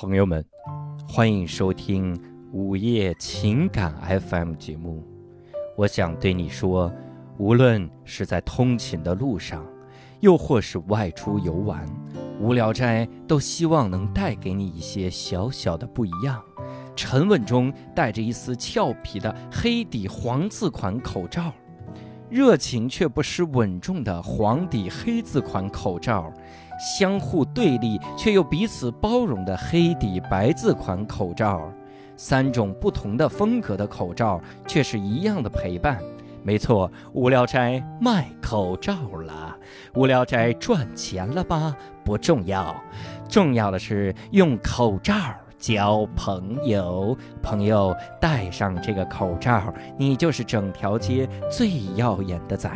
朋友们，欢迎收听午夜情感 FM 节目。我想对你说，无论是在通勤的路上，又或是外出游玩，无聊斋都希望能带给你一些小小的不一样。沉稳中带着一丝俏皮的黑底黄字款口罩，热情却不失稳重的黄底黑字款口罩。相互对立却又彼此包容的黑底白字款口罩，三种不同的风格的口罩，却是一样的陪伴。没错，无聊斋卖口罩了，无聊斋赚钱了吧？不重要，重要的是用口罩。交朋友，朋友戴上这个口罩，你就是整条街最耀眼的仔。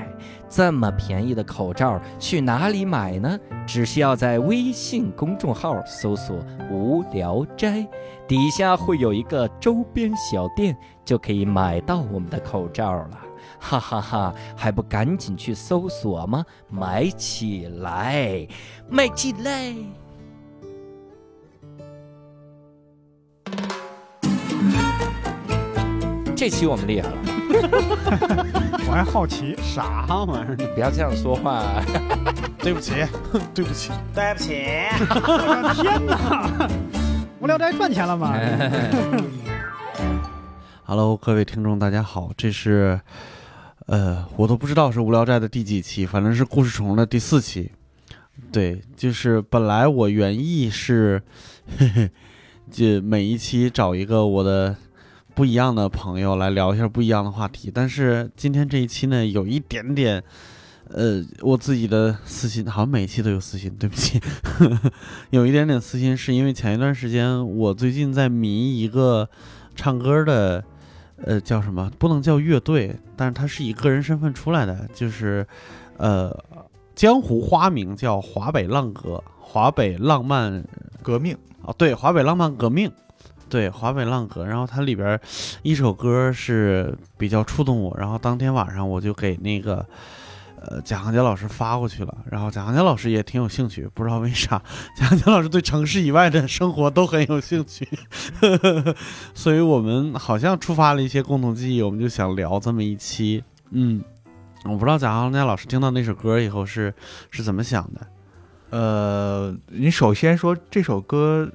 这么便宜的口罩，去哪里买呢？只需要在微信公众号搜索“无聊斋”，底下会有一个周边小店，就可以买到我们的口罩了。哈哈哈，还不赶紧去搜索吗？买起来，买起来！这期我们厉害了，我还好奇啥玩意儿？你不要这样说话。对不起，对不起，对不起！天哪！无聊斋赚钱了吗？Hello，各位听众，大家好，这是呃，我都不知道是无聊斋的第几期，反正是故事虫的第四期。对，就是本来我原意是，就每一期找一个我的。不一样的朋友来聊一下不一样的话题，但是今天这一期呢，有一点点，呃，我自己的私心，好像每一期都有私心，对不起，有一点点私心，是因为前一段时间我最近在迷一个唱歌的，呃，叫什么？不能叫乐队，但是他是以个人身份出来的，就是，呃，江湖花名叫华北浪哥，华北浪漫革命啊，对，华北浪漫革命。对华北浪歌，然后它里边一首歌是比较触动我，然后当天晚上我就给那个呃贾行家老师发过去了，然后贾行家老师也挺有兴趣，不知道为啥贾行家老师对城市以外的生活都很有兴趣，所以我们好像触发了一些共同记忆，我们就想聊这么一期。嗯，我不知道贾行家老师听到那首歌以后是是怎么想的。呃，你首先说这首歌。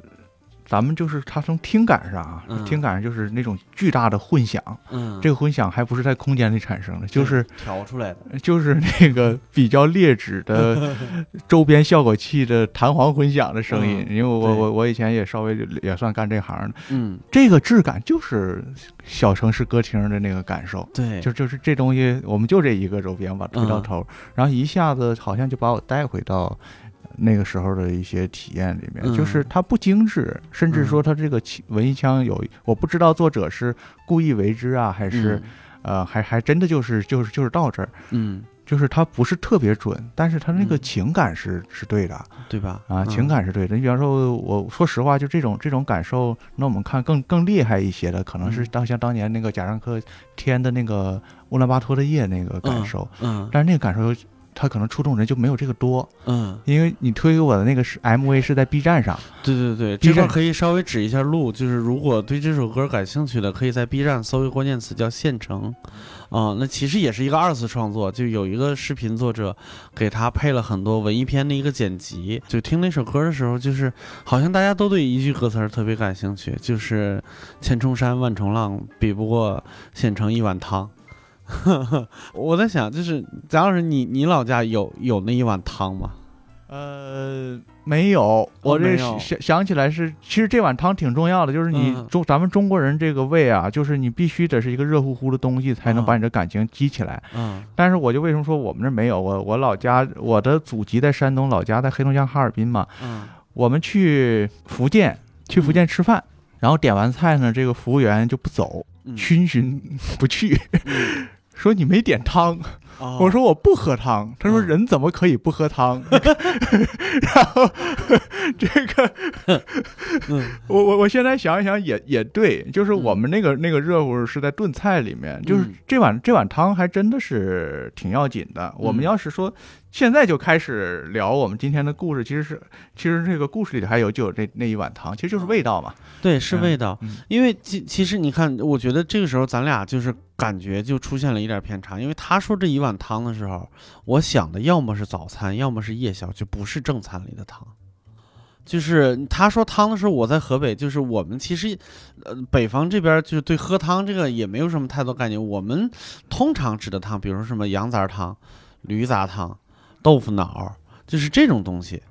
咱们就是它从听感上啊，听感上就是那种巨大的混响，嗯，这个混响还不是在空间里产生的，就是调出来的，就是那个 比较劣质的 周边效果器的弹簧混响的声音。因为我我我以前也稍微也算干这行的，嗯，这个质感就是小城市歌厅的那个感受，对，就就是这东西，我们就这一个周边吧推到头，然后一下子好像就把我带回到。那个时候的一些体验里面，就是它不精致，甚至说它这个文艺腔有，我不知道作者是故意为之啊，还是，呃，还还真的就是就是就是到这儿，嗯，就是它不是特别准，但是它那个情感是是对的，对吧？啊，情感是对的。你比方说，我说实话，就这种这种感受，那我们看更更厉害一些的，可能是当像当年那个贾樟柯添的那个乌兰巴托的夜那个感受，嗯，但是那个感受。他可能触动人就没有这个多，嗯，因为你推给我的那个是 MV 是在 B 站上，对对对，这块可以稍微指一下路，就是如果对这首歌感兴趣的，可以在 B 站搜一个关键词叫县城，啊，那其实也是一个二次创作，就有一个视频作者给他配了很多文艺片的一个剪辑，就听那首歌的时候，就是好像大家都对一句歌词特别感兴趣，就是千重山万重浪，比不过县城一碗汤。我在想，就是贾老师，你你老家有有那一碗汤吗？呃，没有。我这想想起来是，其实这碗汤挺重要的，就是你中咱们中国人这个胃啊，就是你必须得是一个热乎乎的东西，才能把你的感情激起来。嗯。但是我就为什么说我们这没有？我我老家我的祖籍在山东，老家在黑龙江哈尔滨嘛。嗯。我们去福建，去福建吃饭，然后点完菜呢，这个服务员就不走，逡巡不去。说你没点汤，我说我不喝汤。他说人怎么可以不喝汤？然后这个，我我我现在想一想也也对，就是我们那个那个热乎是在炖菜里面，就是这碗这碗汤还真的是挺要紧的。我们要是说现在就开始聊我们今天的故事，其实是其实这个故事里还有就有这那一碗汤，其实就是味道嘛。对，是味道。嗯因为其其实你看，我觉得这个时候咱俩就是感觉就出现了一点偏差。因为他说这一碗汤的时候，我想的要么是早餐，要么是夜宵，就不是正餐里的汤。就是他说汤的时候，我在河北，就是我们其实，呃，北方这边就是对喝汤这个也没有什么太多概念。我们通常指的汤，比如说什么羊杂汤、驴杂汤、豆腐脑，就是这种东西。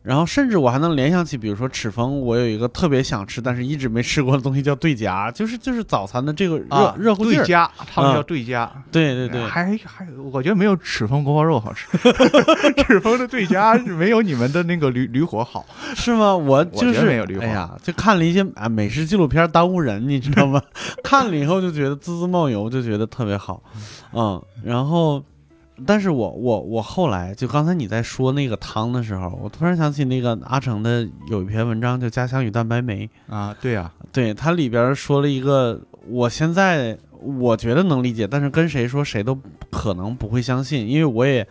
然后甚至我还能联想起，比如说赤峰，我有一个特别想吃，但是一直没吃过的东西叫对夹，就是就是早餐的这个热、啊，热乎劲儿。对家，他们啊叫对家。对对对，还还，我觉得没有赤峰锅包肉好吃，赤峰的对家没有你们的那个驴驴火好。是吗？我就是没有驴哎呀，就看了一些啊美食纪录片耽误人，你知道吗？看了以后就觉得滋滋冒油，就觉得特别好，嗯，然后。但是我我我后来就刚才你在说那个汤的时候，我突然想起那个阿成的有一篇文章叫《家乡与蛋白酶》，啊，对呀、对它里边说了一个，我现在我觉得能理解，但是跟谁说谁都可能不会相信，因为我也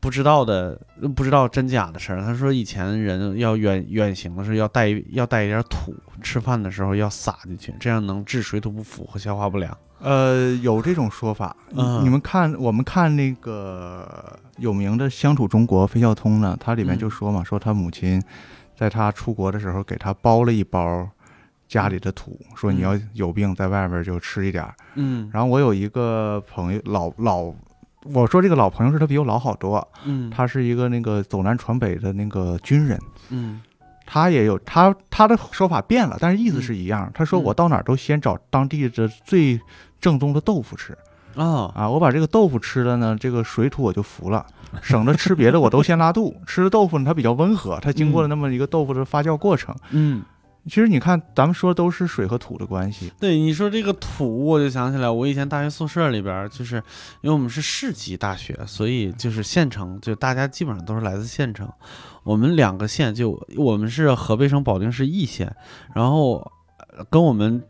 不知道的，不知道真假的事儿。他说以前人要远远行的时候要带要带一点土，吃饭的时候要撒进去，这样能治水土不服和消化不良。呃，有这种说法。嗯你们看，我们看那个有名的《相处中国》，费孝通呢，他里面就说嘛，说他母亲在他出国的时候给他包了一包家里的土，说你要有病在外边就吃一点儿。嗯然后我有一个朋友，老老，我说这个老朋友是他比我老好多，嗯他是一个那个走南闯北的那个军人。嗯他也有他他的说法变了，但是意思是一样。他说嗯我到哪儿都先找当地的最正宗的豆腐吃哦啊，我把这个豆腐吃了呢，这个水土我就服了，省得吃别的我都先拉肚。吃了豆腐呢，它比较温和，它经过了那么一个豆腐的发酵过程。嗯。其实你看，咱们说都是水和土的关系。对你说这个土，我就想起来，我以前大学宿舍里边儿，就是因为我们是市级大学，所以就是县城，就大家基本上都是来自县城。我们两个县就我们是河北省保定市易县，然后呃跟我们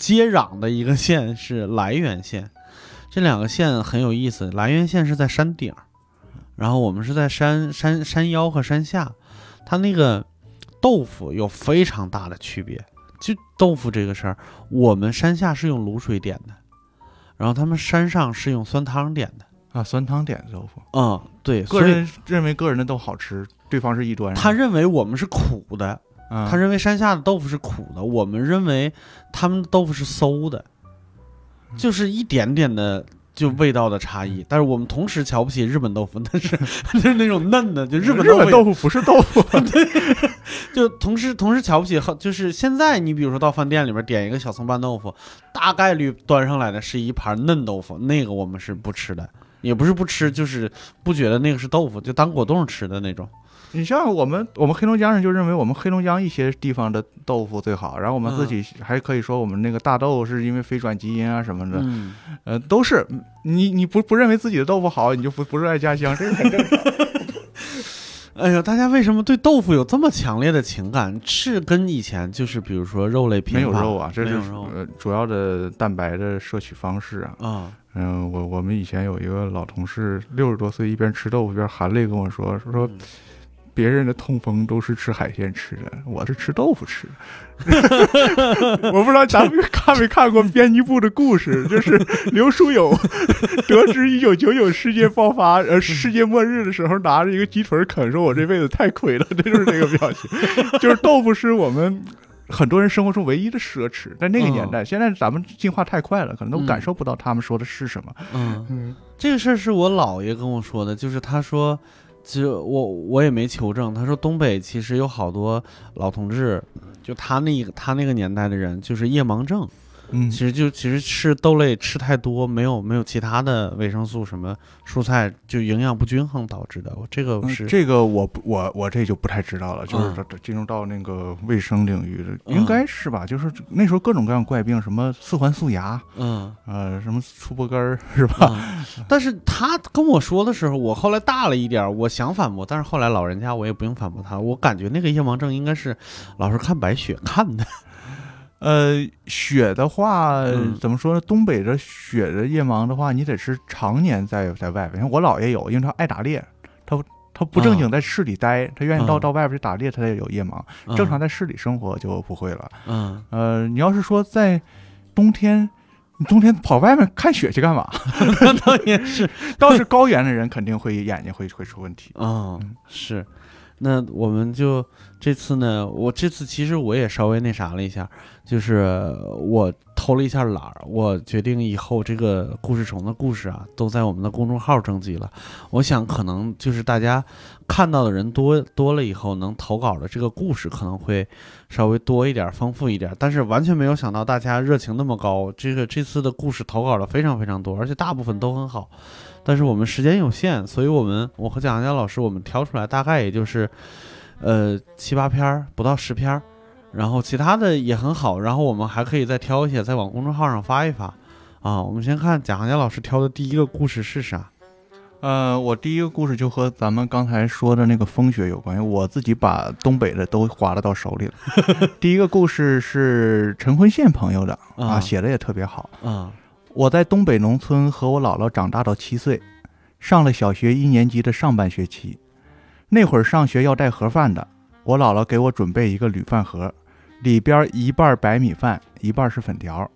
接壤的一个县是涞源县。这两个县很有意思，涞源县是在山顶，然后我们是在山山山腰和山下，它那个豆腐有非常大的区别。就豆腐这个事儿，我们山下是用卤水点的，然后他们山上是用酸汤点的。啊，酸汤点的豆腐，嗯，对，个人认为个人的都好吃，对方是异端。他认为我们是苦的，啊，他认为山下的豆腐是苦的，我们认为他们的豆腐是馊的，就是一点点的就味道的差异。但是我们同时瞧不起日本豆腐，但是就是那种嫩的，就日本日本豆腐腐不是豆腐，对就同时同时瞧不起，就是现在你比如说到饭店里边点一个小葱拌豆腐，大概率端上来的是一盘嫩豆腐，那个我们是不吃的，也不是不吃，就是不觉得那个是豆腐，就当果冻吃的那种。你像我们，我们黑龙江人就认为我们黑龙江一些地方的豆腐最好，然后我们自己还可以说我们那个大豆是因为非转基因啊什么的，嗯，呃，都是你你不不认为自己的豆腐好，你就不不热爱家乡，这是很正常。哎呀，大家为什么对豆腐有这么强烈的情感？是跟以前就是比如说肉类没有肉啊，这是呃主要的蛋白的摄取方式啊。嗯，嗯、我我们以前有一个老同事，六十多岁一边吃豆腐一边含泪跟我说说嗯别人的痛风都是吃海鲜吃的，我是吃豆腐吃的。我不知道咱们看没看过编辑部的故事，就是刘书友 得知一九九九世界爆发呃世界末日的时候，拿着一个鸡腿啃，说我这辈子太亏了，这就是这个表情。就是豆腐是我们。很多人生活中唯一的奢侈，在那个年代，现在咱们进化太快了，可能都嗯感受不到他们说的是什么。嗯。嗯这个事儿是我姥爷跟我说的，就是他说，其实我我也没求证，他说东北其实有好多老同志，就他那个他那个年代的人，就是夜盲症，嗯其实就其实吃豆类吃太多，没有没有其他的维生素什么蔬菜就营养不均衡导致的，我这个嗯是、这个我不我我这就不太知道了，就是进入到那个卫生领域的，嗯应该是吧？就是那时候各种各样怪病，什么四环素牙，嗯。呃，什么粗脖根儿，是吧？啊，但是他跟我说的时候，我后来大了一点儿，我想反驳，但是后来老人家我也不用反驳他，我感觉那个夜盲症应该是老是看白雪看的。呃，雪的话，嗯怎么说呢？东北的雪的夜盲的话，你得是常年在在外边。像我姥爷有，因为他爱打猎，他他不正经在市里待，他愿意到到外边去打猎，他才有夜盲。正常在市里生活就不会了。嗯，呃，你要是说在冬天，你冬天跑外面看雪去干嘛？那倒也是，倒是高原的人肯定会眼睛会会出问题。嗯，是。那我们就这次呢，我这次其实我也稍微那啥了一下，就是我偷了一下懒儿，我决定以后这个故事虫的故事啊，都在我们的公众号征集了。我想可能就是大家看到的人多多了以后，能投稿的这个故事可能会稍微多一点，丰富一点。但是完全没有想到大家热情那么高，这个这次的故事投稿的非常非常多，而且大部分都很好。但是我们时间有限，所以我们我和蒋佳老师我们挑出来大概也就是，呃七八篇儿不到十篇儿，然后其他的也很好，然后我们还可以再挑一些再往公众号上发一发，啊，我们先看贾行家老师挑的第一个故事是啥？呃，我第一个故事就和咱们刚才说的那个风雪有关系，我自己把东北的都划了到手里了。第一个故事是陈坤宪朋友的啊，写的也特别好啊。我在东北农村和我姥姥长大到七岁，上了小学一年级的上半学期。那会儿上学要带盒饭的，我姥姥给我准备一个铝饭盒，里边一半白米饭，一半是粉条。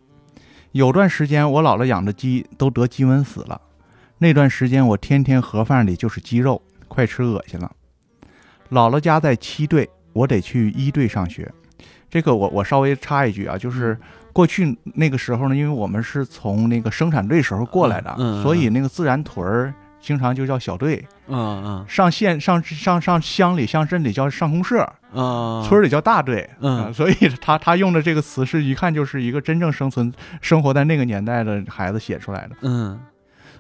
有段时间我姥姥养的鸡都得鸡瘟死了，那段时间我天天盒饭里就是鸡肉，快吃恶心了。姥姥家在七队，我得去一队上学。这个我我稍微插一句啊，就是。过去那个时候呢，因为我们是从那个生产队时候过来的，所以那个自然屯儿经常就叫小队。嗯嗯，上县上上上乡里乡镇里叫上公社，嗯村里叫大队。嗯，所以他他用的这个词是一看就是一个真正生存生活在那个年代的孩子写出来的。嗯，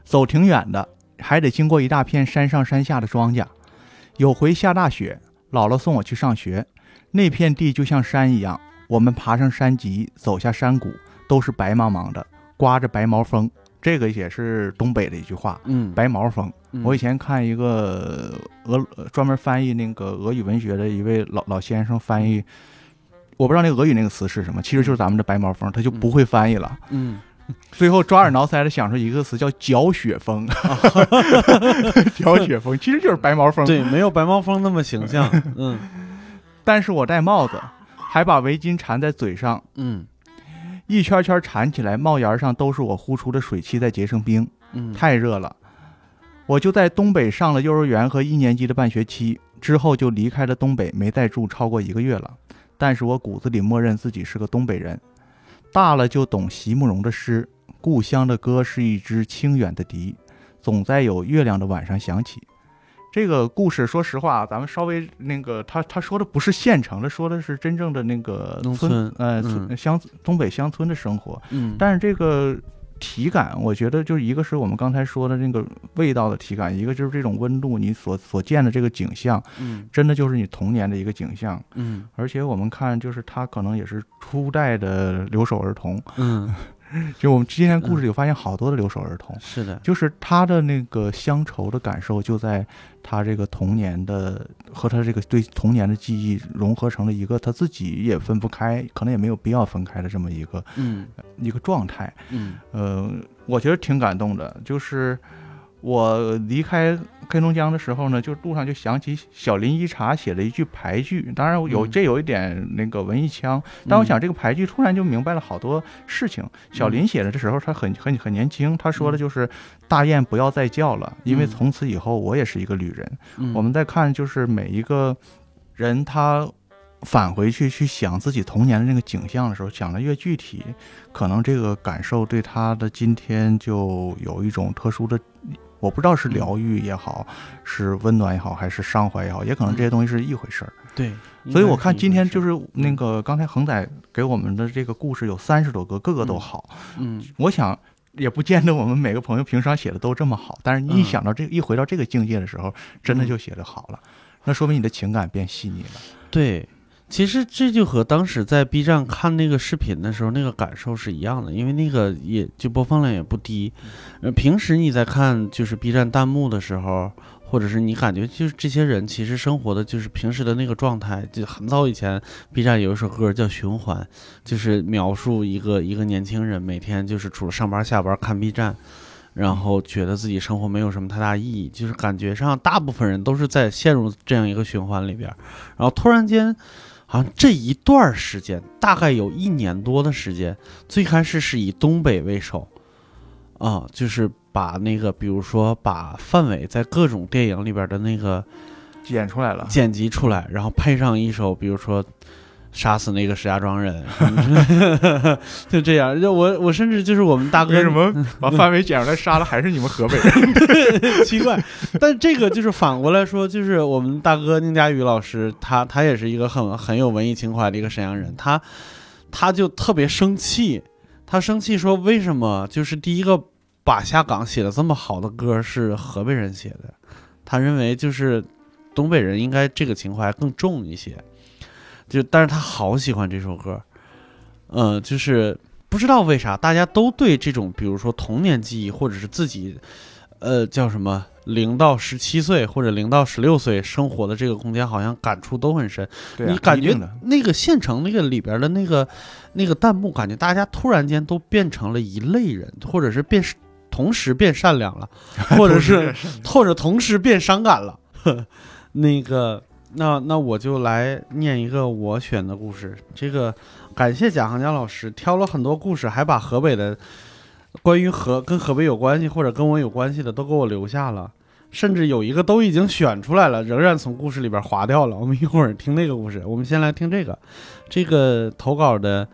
走挺远的，还得经过一大片山上山下的庄稼。有回下大雪，姥姥送我去上学，那片地就像山一样。我们爬上山脊，走下山谷，都是白茫茫的，刮着白毛风。这个也是东北的一句话，嗯，白毛风。我以前看一个俄专门翻译那个俄语文学的一位老老先生翻译，我不知道那个俄语那个词是什么，其实就是咱们的白毛风，他就不会翻译了。嗯，最后抓耳挠腮的想出一个词叫搅 雪风，搅雪风其实就是白毛风。对，没有白毛风那么形象。嗯，但是我戴帽子。还把围巾缠在嘴上，嗯，一圈圈缠起来，帽檐上都是我呼出的水汽在结成冰，嗯，太热了。我就在东北上了幼儿园和一年级的半学期，之后就离开了东北，没再住超过一个月了。但是我骨子里默认自己是个东北人，大了就懂席慕容的诗：“故乡的歌是一支清远的笛，总在有月亮的晚上响起。”这个故事，说实话，咱们稍微那个，他他说的不是县城的，说的是真正的那个村，呃，乡东北乡村的生活。嗯，但是这个体感，我觉得就是一个是我们刚才说的那个味道的体感，一个就是这种温度，你所所见的这个景象，嗯，真的就是你童年的一个景象。嗯，而且我们看，就是他可能也是初代的留守儿童。嗯。就我们今天故事里发现好多的留守儿童，是的，就是他的那个乡愁的感受，就在他这个童年的和他这个对童年的记忆融合成了一个他自己也分不开，可能也没有必要分开的这么一个嗯。一个状态，嗯。呃，我觉得挺感动的，就是。我离开黑龙江的时候呢，就路上就想起小林一茶写了一句牌句，当然有这有一点那个文艺腔，但我想这个牌句突然就明白了好多事情。小林写的这时候他很很很年轻，他说的就是大雁不要再叫了，因为从此以后我也是一个旅人。我们再看就是每一个人他返回去去想自己童年的那个景象的时候，想的越具体，可能这个感受对他的今天就有一种特殊的。我不知道是疗愈也好，是温暖也好，还是伤怀也好，也可能这些东西是一回事儿。对，所以我看今天就是那个刚才恒仔给我们的这个故事有三十多个，个个都好。嗯，我想也不见得我们每个朋友平常写的都这么好，但是你一想到这一回到这个境界的时候，真的就写的好了，那说明你的情感变细腻了。对。其实这就和当时在 B 站看那个视频的时候那个感受是一样的，因为那个也就播放量也不低。呃，平时你在看就是 B 站弹幕的时候，或者是你感觉就是这些人其实生活的就是平时的那个状态。就很早以前 B 站有一首歌叫《循环》，就是描述一个一个年轻人每天就是除了上班下班看 B 站。然后觉得自己生活没有什么太大意义，就是感觉上大部分人都是在陷入这样一个循环里边，然后突然间，好像这一段时间大概有一年多的时间，最开始是以东北为首，啊，就是把那个比如说把范伟在各种电影里边的那个剪出来了，剪辑出来，然后配上一首比如说。杀死那个石家庄人，就这样。就我，我甚至就是我们大哥，为什么把范伟捡出来杀了还是你们河北人？奇怪。但这个就是反过来说，就是我们大哥宁佳宇老师，他他也是一个很很有文艺情怀的一个沈阳人，他他就特别生气，他生气说为什么就是第一个把下岗写的这么好的歌是河北人写的？他认为就是东北人应该这个情怀更重一些。就，但是他好喜欢这首歌，嗯，就是不知道为啥，大家都对这种，比如说童年记忆，或者是自己，呃，叫什么零到十七岁或者零到十六岁生活的这个空间，好像感触都很深。你感觉那个县城那个里边的那个那个弹幕，感觉大家突然间都变成了一类人，或者是变同时变善良了，或者是或者同时变伤感了，那个。那那我就来念一个我选的故事。这个感谢贾行家老师挑了很多故事，还把河北的关于河跟河北有关系或者跟我有关系的都给我留下了，甚至有一个都已经选出来了，仍然从故事里边划掉了。我们一会儿听那个故事，我们先来听这个。这个投稿的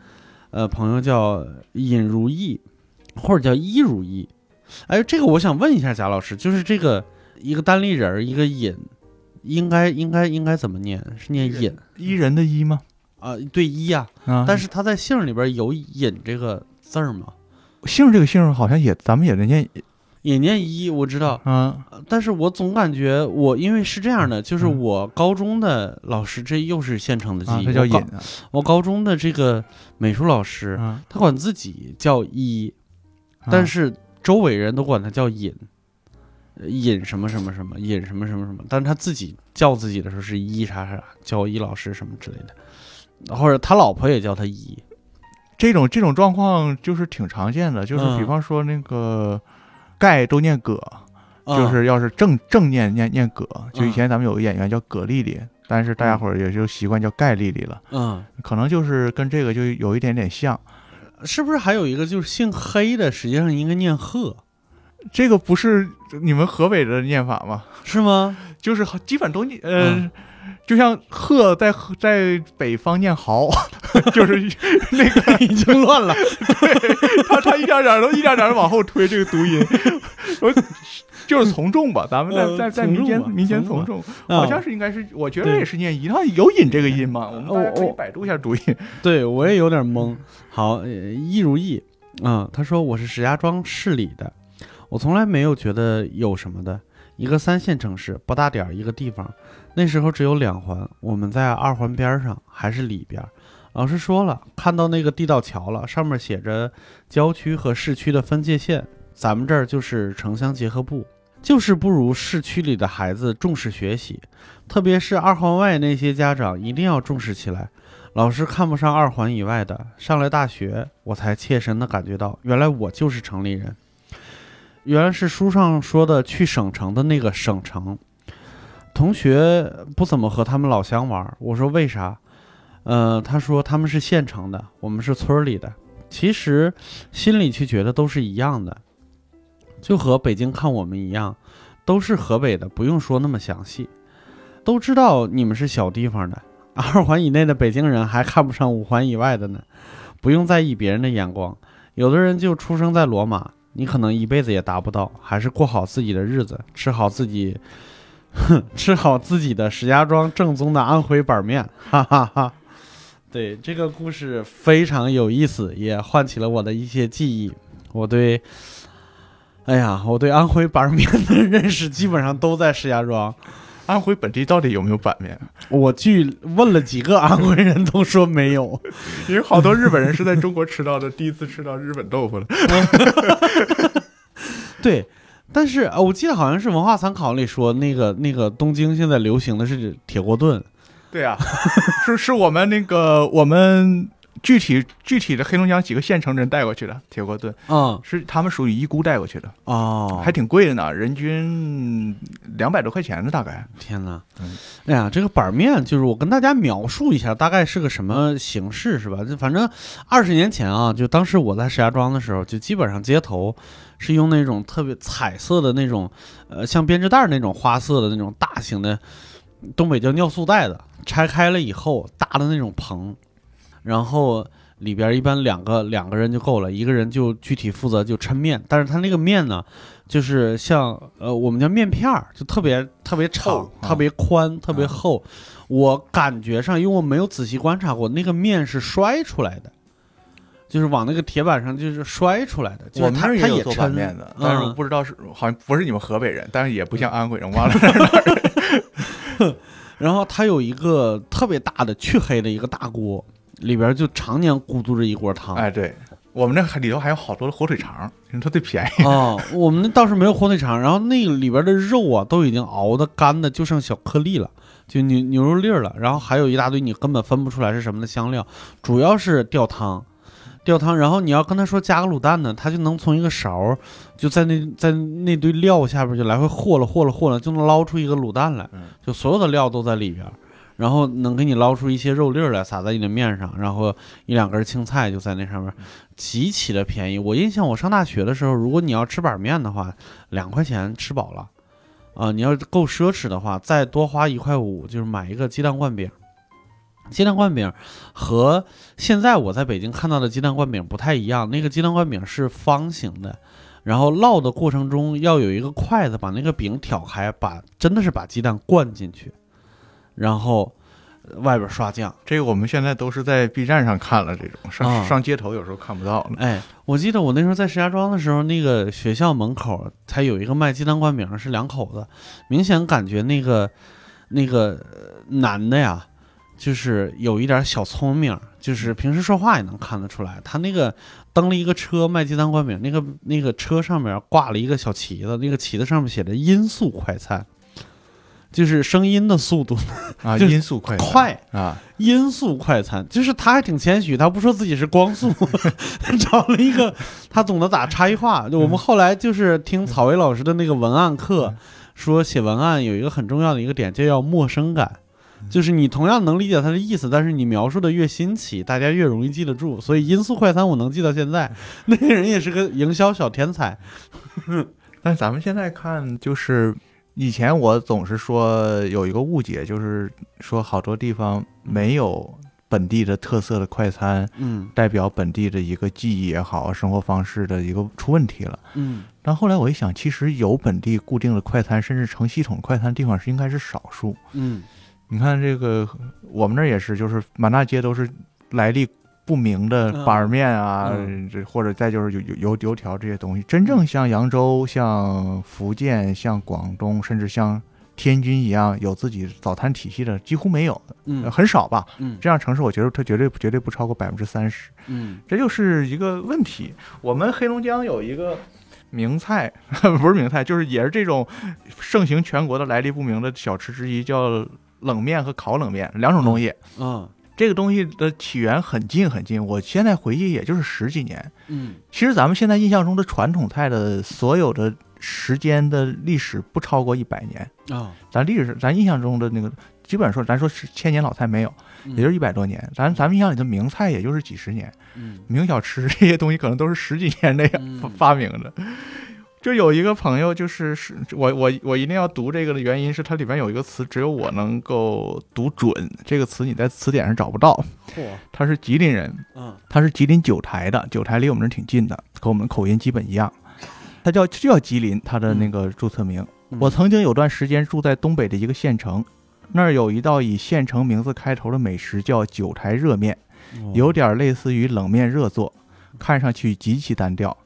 呃朋友叫尹如意，或者叫伊如意。哎，这个我想问一下贾老师，就是这个一个单立人一个尹。应该应该应该怎么念？是念“尹”伊人的“伊”吗？啊，对，“伊”呀。啊，但是他在姓里边有“尹”这个字儿吗？姓这个姓好像也，咱们也得念，也念“一”，我知道。嗯，但是我总感觉我因为是这样的，就是我高中的老师，这又是现成的记忆。他叫尹。我高中的这个美术老师，他管自己叫“一”，但是周围人都管他叫“尹”。尹什么什么什么，尹什么什么什么，但是他自己叫自己的时候是一啥啥，叫一老师什么之类的，或者他老婆也叫他一，这种这种状况就是挺常见的，就是比方说那个盖都念葛，就是要是正正念念念葛，就以前咱们有个演员叫葛丽丽，但是大家伙儿也就习惯叫盖丽丽了，嗯，可能就是跟这个就有一点点像，是不是还有一个就是姓黑的，实际上应该念贺？这个不是你们河北的念法吗？是吗？就是基本都念，呃，就像鹤在在北方念豪，就是 那个已经乱了。对，他他一点点都一点点的往后推这个读音，我就是从众吧。咱们在在在民间民间从众，好像是应该是，我觉得也是念一，它有引这个音吗？我们大家可以百度一下读音。对我也有点懵。好，易如意，嗯，他说我是石家庄市里的。我从来没有觉得有什么的，一个三线城市不大点儿一个地方，那时候只有两环，我们在二环边上还是里边。老师说了，看到那个地道桥了，上面写着郊区和市区的分界线，咱们这儿就是城乡结合部，就是不如市区里的孩子重视学习，特别是二环外那些家长一定要重视起来。老师看不上二环以外的，上了大学我才切身的感觉到，原来我就是城里人。原来是书上说的去省城的那个省城，同学不怎么和他们老乡玩。我说为啥？呃，他说他们是县城的，我们是村里的。其实心里却觉得都是一样的，就和北京看我们一样，都是河北的，不用说那么详细，都知道你们是小地方的。二环以内的北京人还看不上五环以外的呢，不用在意别人的眼光。有的人就出生在罗马。你可能一辈子也达不到，还是过好自己的日子，吃好自己，哼，吃好自己的石家庄正宗的安徽板面，哈哈哈。对这个故事非常有意思，也唤起了我的一些记忆。我对，哎呀，我对安徽板面的认识基本上都在石家庄。安徽本地到底有没有板面？我去问了几个 安徽人都说没有，因为好多日本人是在中国吃到的，第一次吃到日本豆腐了。对，但是啊，我记得好像是文化参考里说，那个那个东京现在流行的是铁锅炖。对啊，是是我们那个我们具体具体的黑龙江几个县城人带过去的铁锅炖，嗯，是他们属于一姑带过去的，哦，还挺贵的呢，人均两百多块钱呢，大概。天哪！嗯哎呀，这个板面就是我跟大家描述一下，大概是个什么形式，是吧？就反正二十年前啊，就当时我在石家庄的时候，就基本上街头是用那种特别彩色的那种，呃，像编织袋那种花色的那种大型的，东北叫尿素袋子，拆开了以后搭的那种棚，然后。里边一般两个两个人就够了，一个人就具体负责就抻面，但是他那个面呢，就是像呃我们叫面片儿，就特别特别长、啊特别宽、特别厚。我感觉上，因为我没有仔细观察过，那个面是摔出来的，就是往那个铁板上就是摔出来的。就是我们它它也那儿也有做板抻面的，但是我嗯不知道是好像不是你们河北人，但是也不像安徽人，忘了。然后他有一个特别大的去黑的一个大锅，里边就常年咕嘟着一锅汤。哎，对我们那里头还有好多的火腿肠，因为它最便宜。哦，我们那倒是没有火腿肠，然后那个里边的肉啊都已经熬的干的就剩小颗粒了，就牛牛肉粒儿了，然后还有一大堆你根本分不出来是什么的香料，主要是吊汤，吊汤，然后你要跟他说加个卤蛋呢，他就能从一个勺儿就在那在那堆料下边就来回和了和了和了，就能捞出一个卤蛋来，嗯就所有的料都在里边儿。然后能给你捞出一些肉粒来，撒在你的面上，然后一两根青菜就在那上面，极其的便宜。我印象我上大学的时候，如果你要吃板面的话，两块钱吃饱了，啊、你要够奢侈的话，再多花一块五，就是买一个鸡蛋灌饼。鸡蛋灌饼和现在我在北京看到的鸡蛋灌饼不太一样，那个鸡蛋灌饼是方形的，然后烙的过程中要有一个筷子把那个饼挑开，把真的是把鸡蛋灌进去，然后呃外边刷酱。这个我们现在都是在 B 站上看了，这种上、啊上街头有时候看不到了。哎，我记得我那时候在石家庄的时候，那个学校门口才有一个卖鸡蛋灌饼，是两口子，明显感觉那个那个呃男的呀，就是有一点小聪明，就是平时说话也能看得出来。他那个蹬了一个车卖鸡蛋灌饼，那个那个车上面挂了一个小旗子，那个旗子上面写着“音速快餐”，就是声音的速度啊，音速快快。啊，音速快餐，就是他还挺谦虚，他不说自己是光速，找了一个他懂得打差异化。就我们后来就是听草薇老师的那个文案课，说写文案有一个很重要的一个点，就要陌生感，就是你同样能理解他的意思，但是你描述的越新奇，大家越容易记得住。所以音速快餐我能记到现在，那个人也是个营销小天才。但咱们现在看，就是以前我总是说有一个误解，就是说好多地方没有本地的特色的快餐，嗯代表本地的一个记忆也好，生活方式的一个出问题了。嗯但后来我一想，其实有本地固定的快餐，甚至成系统快餐地方是应该是少数。嗯你看这个，我们那儿也是，就是满大街都是来历不明的嗯板儿面啊，嗯这或者再就是油油油油条这些东西。真正像扬州、像福建、像广东，甚至像天津一样有自己早餐体系的，几乎没有，嗯很少吧。嗯这样城市，我觉得它绝对绝对不超过百分之三十，嗯这就是一个问题。我们黑龙江有一个。名菜 不是名菜，就是也是这种盛行全国的来历不明的小吃之一，叫冷面和烤冷面两种东西。嗯这个东西的起源很近很近，我现在回忆也就是十几年。嗯其实咱们现在印象中的传统菜的所有的时间的历史不超过一百年，啊，咱历史咱印象中的那个，基本上说咱说是千年老菜没有，嗯也就是一百多年。咱咱们印象里的名菜也就是几十年，嗯名小吃这些东西可能都是十几年内嗯发发明的。就有一个朋友，就是是我我我一定要读这个的原因是它里边有一个词，只有我能够读准。这个词你在词典上找不到，嚯，他是吉林人，嗯他是吉林九台的，九台离我们这挺近的，和我们口音基本一样。他叫就叫吉林，他的那个注册名。嗯我曾经有段时间住在东北的一个县城，那儿有一道以县城名字开头的美食叫九台热面，哦有点类似于冷面热做，看上去极其单调，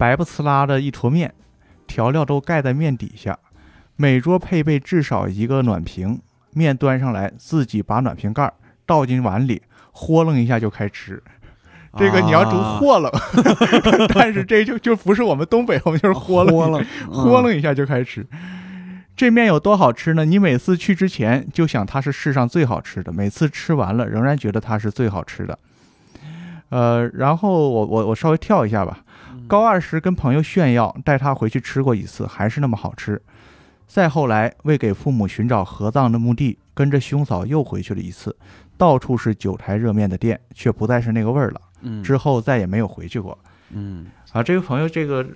白不呲啦的一坨面，调料都盖在面底下，每桌配备至少一个暖瓶，面端上来自己把暖瓶盖儿倒进碗里，豁楞一下就开吃。这个你要读啊豁楞，但是这就就不是我们东北，我们就是豁楞，豁楞豁楞一下就开吃。这面有多好吃呢？你每次去之前就想它是世上最好吃的，每次吃完了仍然觉得它是最好吃的。呃，然后我我我稍微跳一下吧。高二时跟朋友炫耀，带他回去吃过一次，还是那么好吃。再后来，为给父母寻找合葬的墓地，跟着兄嫂又回去了一次，到处是九台热面的店，却不再是那个味儿了。嗯，之后再也没有回去过。嗯，啊，这位朋友这个，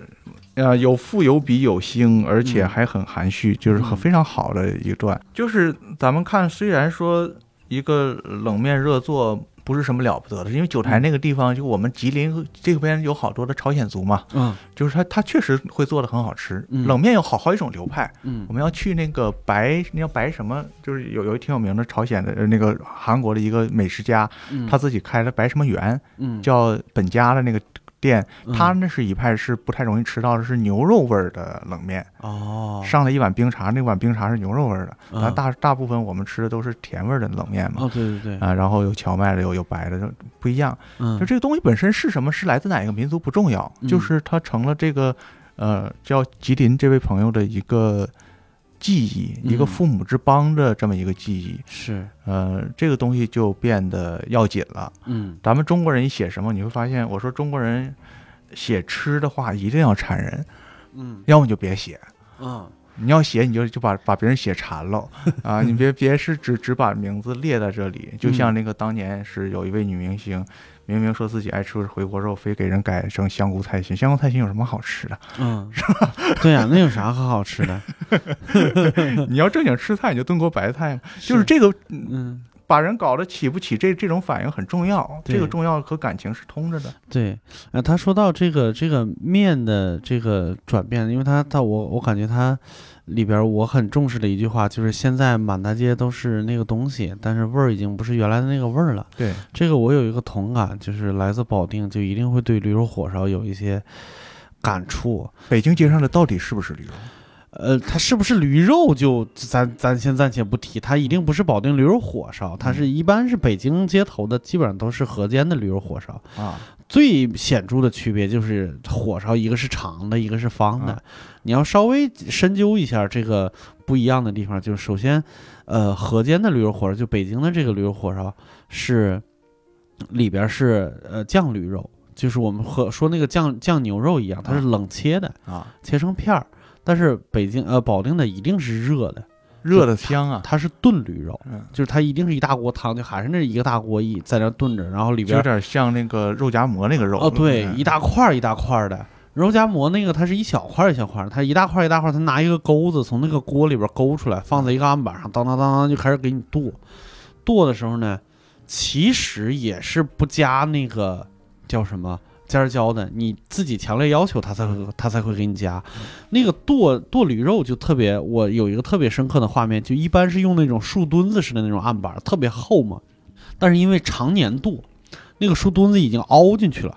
呃，有富有比有兴，而且还很含蓄，就是很非常好的一段。就是咱们看，虽然说一个冷面热做。不是什么了不得的，因为九台那个地方，就我们吉林这边有好多的朝鲜族嘛，嗯，就是他他确实会做的很好吃。冷面有好好几种流派，嗯，我们要去那个白，那叫白什么，就是有有一挺有名的朝鲜的那个韩国的一个美食家，他自己开的白什么园，嗯，叫本家的那个。店，他那是一派是不太容易吃到的，是牛肉味儿的冷面哦。上了一碗冰茶，那碗冰茶是牛肉味儿的。咱大大部分我们吃的都是甜味儿的冷面嘛。哦，对对对。啊，然后有荞麦的，有有白的，就不一样。嗯，就这个东西本身是什么，是来自哪一个民族不重要，就是它成了这个呃叫吉林这位朋友的一个记忆，一个父母之邦的这么一个记忆。是，呃，这个东西就变得要紧了。嗯，咱们中国人写什么，你会发现，我说中国人。写吃的话一定要馋人，嗯，要么就别写，嗯，你要写你就就把把别人写馋了。啊，你别别是只只把名字列在这里，就像那个当年是有一位女明星，明明说自己爱吃回锅肉，非给人改成香菇菜心，香菇菜心有什么好吃的？嗯，是吧？对呀，那有啥可好吃的？你要正经吃菜，你就炖锅白菜，就是这个，嗯。把人搞得起不起，这这种反应很重要。这个重要和感情是通着的。对，呃，他说到这个这个面的这个转变，因为他他我我感觉他里边我很重视的一句话就是现在满大街都是那个东西，但是味儿已经不是原来的那个味儿了。对，这个我有一个同感，就是来自保定，就一定会对驴肉火烧有一些感触。北京街上的到底是不是驴肉？呃，它是不是驴肉就 咱咱先暂且不提，它一定不是保定驴肉火烧，它是一般是北京街头的，基本上都是河间的驴肉火烧啊。最显著的区别就是火烧一个是长的，一个是方的。你要稍微深究一下这个不一样的地方，就是首先，呃，河间的驴肉火烧，就北京的这个驴肉火烧是里边是呃酱驴肉，就是我们和说那个酱酱牛肉一样，它是冷切的啊，切成片儿。但是北京呃保定的一定是热的，热的香啊！它是炖驴肉，就是它一定是一大锅汤，就还是那一个大锅一在那炖着，然后里边有点像那个肉夹馍那个肉哦，对，一大块一大块的肉夹馍那个它是一小块一小块，它一大块一大块，它拿一个钩子从那个锅里边勾出来，放在一个案板上，当当当当就开始给你剁。剁的时候呢，其实也是不加那个叫什么。尖椒的，你自己强烈要求他才会，他才会给你加。那个剁剁驴肉就特别，我有一个特别深刻的画面，就一般是用那种树墩子似的那种案板，特别厚嘛。但是因为常年剁，那个树墩子已经凹进去了，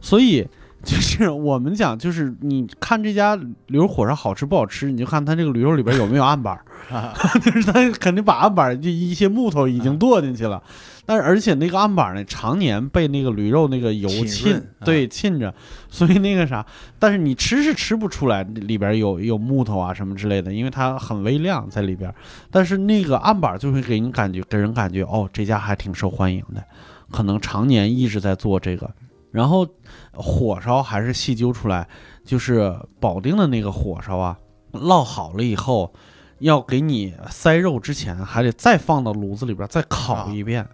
所以就是我们讲，就是你看这家驴肉火烧好吃不好吃，你就看它这个驴肉里边有没有案板，就是他肯定把案板就一些木头已经剁进去了。但是而且那个案板呢，常年被那个驴肉那个油浸，对浸着，所以那个啥，但是你吃是吃不出来里边有有木头啊什么之类的，因为它很微量在里边。但是那个案板就会给你感觉，给人感觉哦，这家还挺受欢迎的，可能常年一直在做这个。然后火烧还是细究出来，就是保定的那个火烧啊，烙好了以后，要给你塞肉之前，还得再放到炉子里边再烤一遍。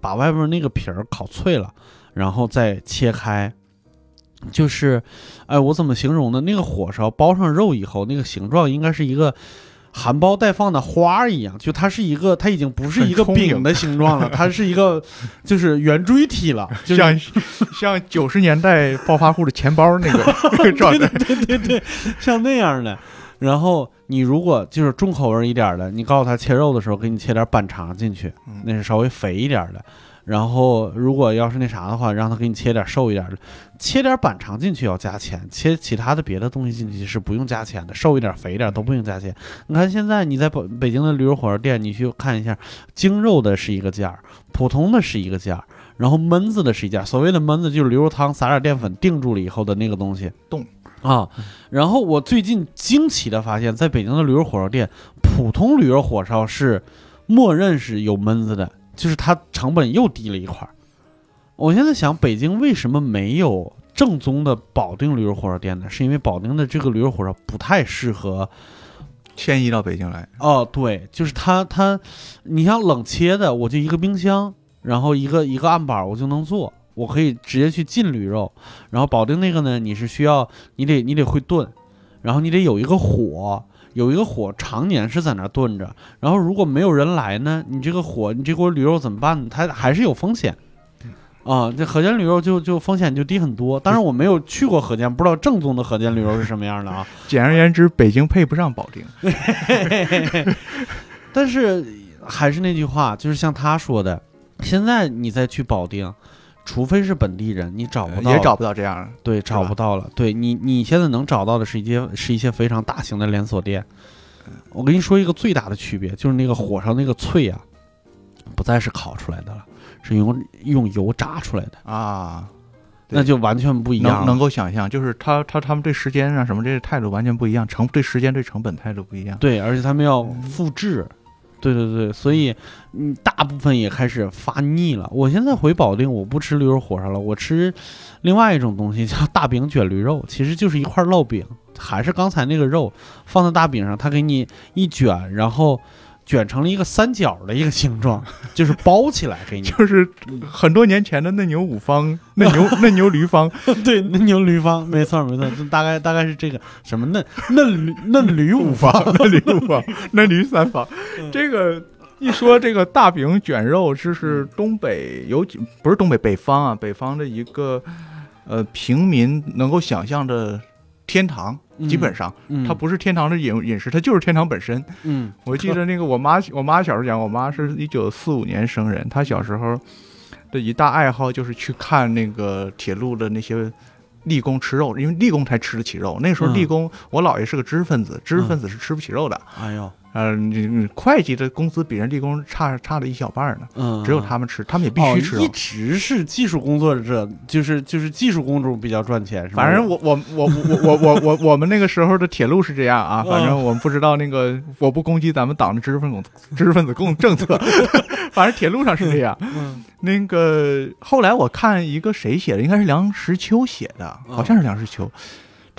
把外边那个皮儿烤脆了，然后再切开，就是，哎，我怎么形容呢？那个火烧包上肉以后，那个形状应该是一个含苞待放的花一样，就它是一个，它已经不是一个饼的形状了，它是一个 就是圆锥体了，就像像九十年代暴发户的钱包那个 那个状态，对对对，像那样的。然后你如果就是重口味一点的，你告诉他切肉的时候给你切点板肠进去，那是稍微肥一点的。然后如果要是那啥的话，让他给你切点瘦一点的，切点板肠进去要加钱，切其他的别的东西进去是不用加钱的，瘦一点肥一点都不用加钱。你看现在你在北北京的驴肉火烧店，你去看一下，精肉的是一个价，普通的是一个价，然后焖子的是一价。所谓的焖子就是驴肉汤撒点淀粉定住了以后的那个东西冻。啊，然后我最近惊奇的发现，在北京的驴肉火烧店，普通驴肉火烧是默认是有焖子的，就是它成本又低了一块儿。我现在想，北京为什么没有正宗的保定驴肉火烧店呢？是因为保定的这个驴肉火烧不太适合迁移到北京来。哦，对，就是它它，你像冷切的，我就一个冰箱，然后一个一个案板，我就能做，我可以直接去进驴肉。然后保定那个呢，你是需要你得你得会炖，然后你得有一个火。有一个火常年是在那炖着，然后如果没有人来呢，你这个火，你这锅驴肉怎么办呢？它还是有风险，啊，这河间驴肉就就风险就低很多。当然我没有去过河间，不知道正宗的河间驴肉是什么样的啊。简而言之，北京配不上保定。但是还是那句话，就是像他说的，现在你再去保定。除非是本地人，你找不到，也找不到这样的。对，找不到了。对你，你现在能找到的是一些是一些非常大型的连锁店。我跟你说一个最大的区别，就是那个火上那个脆啊，不再是烤出来的了，是用用油炸出来的啊，那就完全不一样。能能够想象，就是他他他们对时间啊什么这些态度完全不一样，成对时间对成本态度不一样。对，而且他们要复制。对对对，所以嗯，大部分也开始发腻了。我现在回保定，我不吃驴肉火烧了，我吃另外一种东西，叫大饼卷驴肉，其实就是一块烙饼，还是刚才那个肉放在大饼上，它给你一卷，然后。卷成了一个三角的一个形状，就是包起来给你，就是很多年前的嫩牛五方、嫩牛 嫩牛驴方，对，嫩牛驴方，没错没错，大概大概是这个什么嫩嫩驴嫩驴五方、嫩驴五方、嫩驴三方。这个一说这个大饼卷肉，这是东北有几不是东北北方啊，北方的一个呃平民能够想象的天堂。基本上，它不是天堂的饮饮食，它就是天堂本身。嗯，我记得那个我妈，我妈小时候讲，我妈是一九四五年生人，她小时候的一大爱好就是去看那个铁路的那些立功吃肉，因为立功才吃得起肉。那时候立功，我姥爷是个知识分子，知识分子是吃不起肉的。哎呦。呃，你会计的工资比人力工差差了一小半呢。嗯，只有他们吃，他们也必须吃。一直是技术工作者，就是就是技术工种比较赚钱，是吧？反正我我我我我我我我们那个时候的铁路是这样啊。反正我们不知道那个，我不攻击咱们党的知识分子知识分子共政策。反正铁路上是这样。嗯，那个后来我看一个谁写的，应该是梁实秋写的，好像是梁实秋。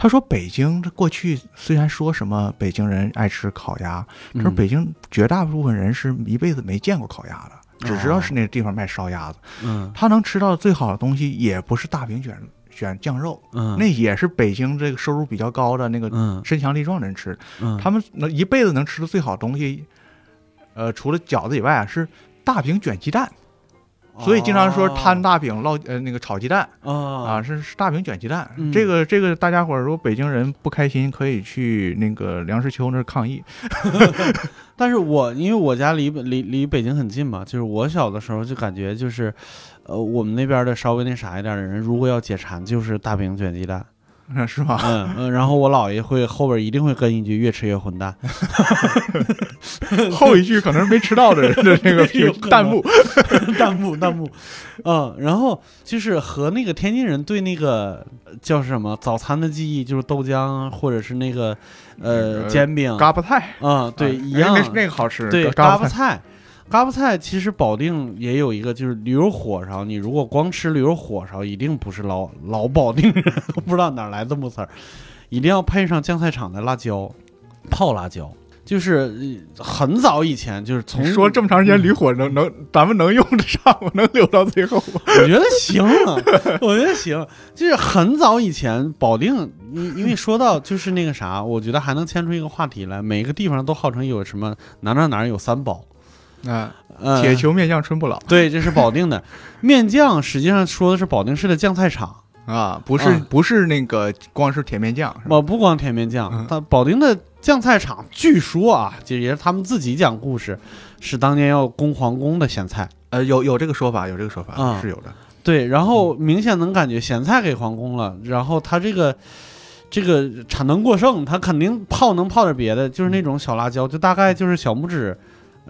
他说：“北京这过去虽然说什么北京人爱吃烤鸭，他说北京绝大部分人是一辈子没见过烤鸭的，只知道是那个地方卖烧鸭子。嗯，他能吃到最好的东西，也不是大饼卷卷酱肉，嗯，那也是北京这个收入比较高的那个身强力壮的人吃。嗯，他们能一辈子能吃的最好的东西，呃，除了饺子以外啊，是大饼卷鸡蛋。”所以经常说摊大饼烙呃那个炒鸡蛋啊啊是是大饼卷鸡蛋，这个这个大家伙儿如果北京人不开心可以去那个梁实秋那儿抗议。但是我因为我家离离离北京很近嘛，就是我小的时候就感觉就是，呃我们那边的稍微那啥一点的人，如果要解馋就是大饼卷鸡蛋。是吗？嗯嗯，然后我姥爷会后边一定会跟一句“越吃越混蛋 ”，后一句可能是没吃到的人的那个 弹幕，弹幕弹幕，嗯，然后就是和那个天津人对那个叫什么早餐的记忆，就是豆浆或者是那个呃煎饼、嘎巴菜，嗯，对，一样，那个好吃，对，嘎巴菜。嘎巴菜其实保定也有一个，就是驴肉火烧。你如果光吃驴肉火烧，一定不是老老保定人，不知道哪来这么词儿，一定要配上酱菜厂的辣椒，泡辣椒。就是很早以前，就是从说这么长时间驴火能能咱们能用得上吗？能留到最后吗？我觉得行，我觉得行。就是很早以前，保定，因因为说到就是那个啥，我觉得还能牵出一个话题来。每个地方都号称有什么哪哪哪有三宝。啊，铁球面酱春不老，对，这是保定的。面酱，实际上说的是保定市的酱菜厂啊，不是不是那个光是甜面酱，我不光甜面酱，它保定的酱菜厂，据说啊，就也是他们自己讲故事，是当年要攻皇宫的咸菜，呃，有有这个说法，有这个说法，是有的，对，然后明显能感觉咸菜给皇宫了，然后它这个这个产能过剩，它肯定泡能泡点别的，就是那种小辣椒，就大概就是小拇指。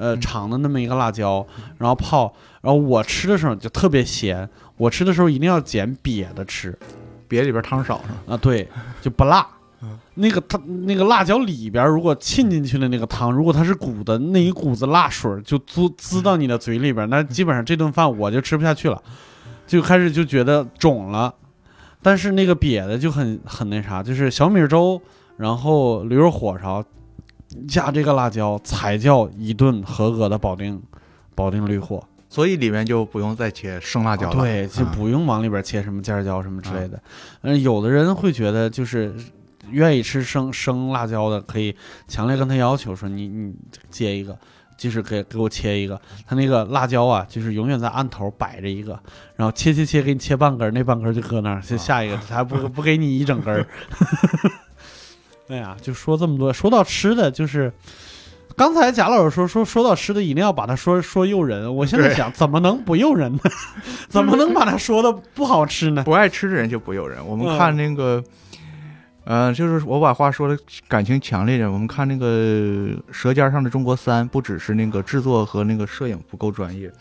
呃，长的那么一个辣椒，然后泡，然后我吃的时候就特别咸。我吃的时候一定要捡瘪的吃，瘪里边汤少是吧？啊，对，就不辣。那个它那个辣椒里边如果沁进去的那个汤，如果它是鼓的，那一股子辣水就滋滋到你的嘴里边，那基本上这顿饭我就吃不下去了。就开始就觉得肿了。但是那个瘪的就很很那啥，就是小米粥，然后驴肉火烧加这个辣椒，才叫一顿合格的保定保定绿货。所以里面就不用再切生辣椒了，对，就不用往里边切什么尖椒什么之类的。嗯，有的人会觉得就是愿意吃生生辣椒的，可以强烈跟他要求说你你接一个。就是给给我切一个，他那个辣椒啊，就是永远在案头摆着一个，然后切切切，给你切半根，那半根就搁那儿，就下一个，他还不 不给你一整根儿。哎呀，就说这么多，说到吃的，就是刚才贾老师说说说到吃的，一定要把它说说诱人。我现在想，怎么能不诱人呢？怎么能把它说的不好吃呢？不爱吃的人就不诱人。我们看那个。嗯，就是我把话说的感情强烈点。我们看那个《舌尖上的中国三》，不只是那个制作和那个摄影不够专业，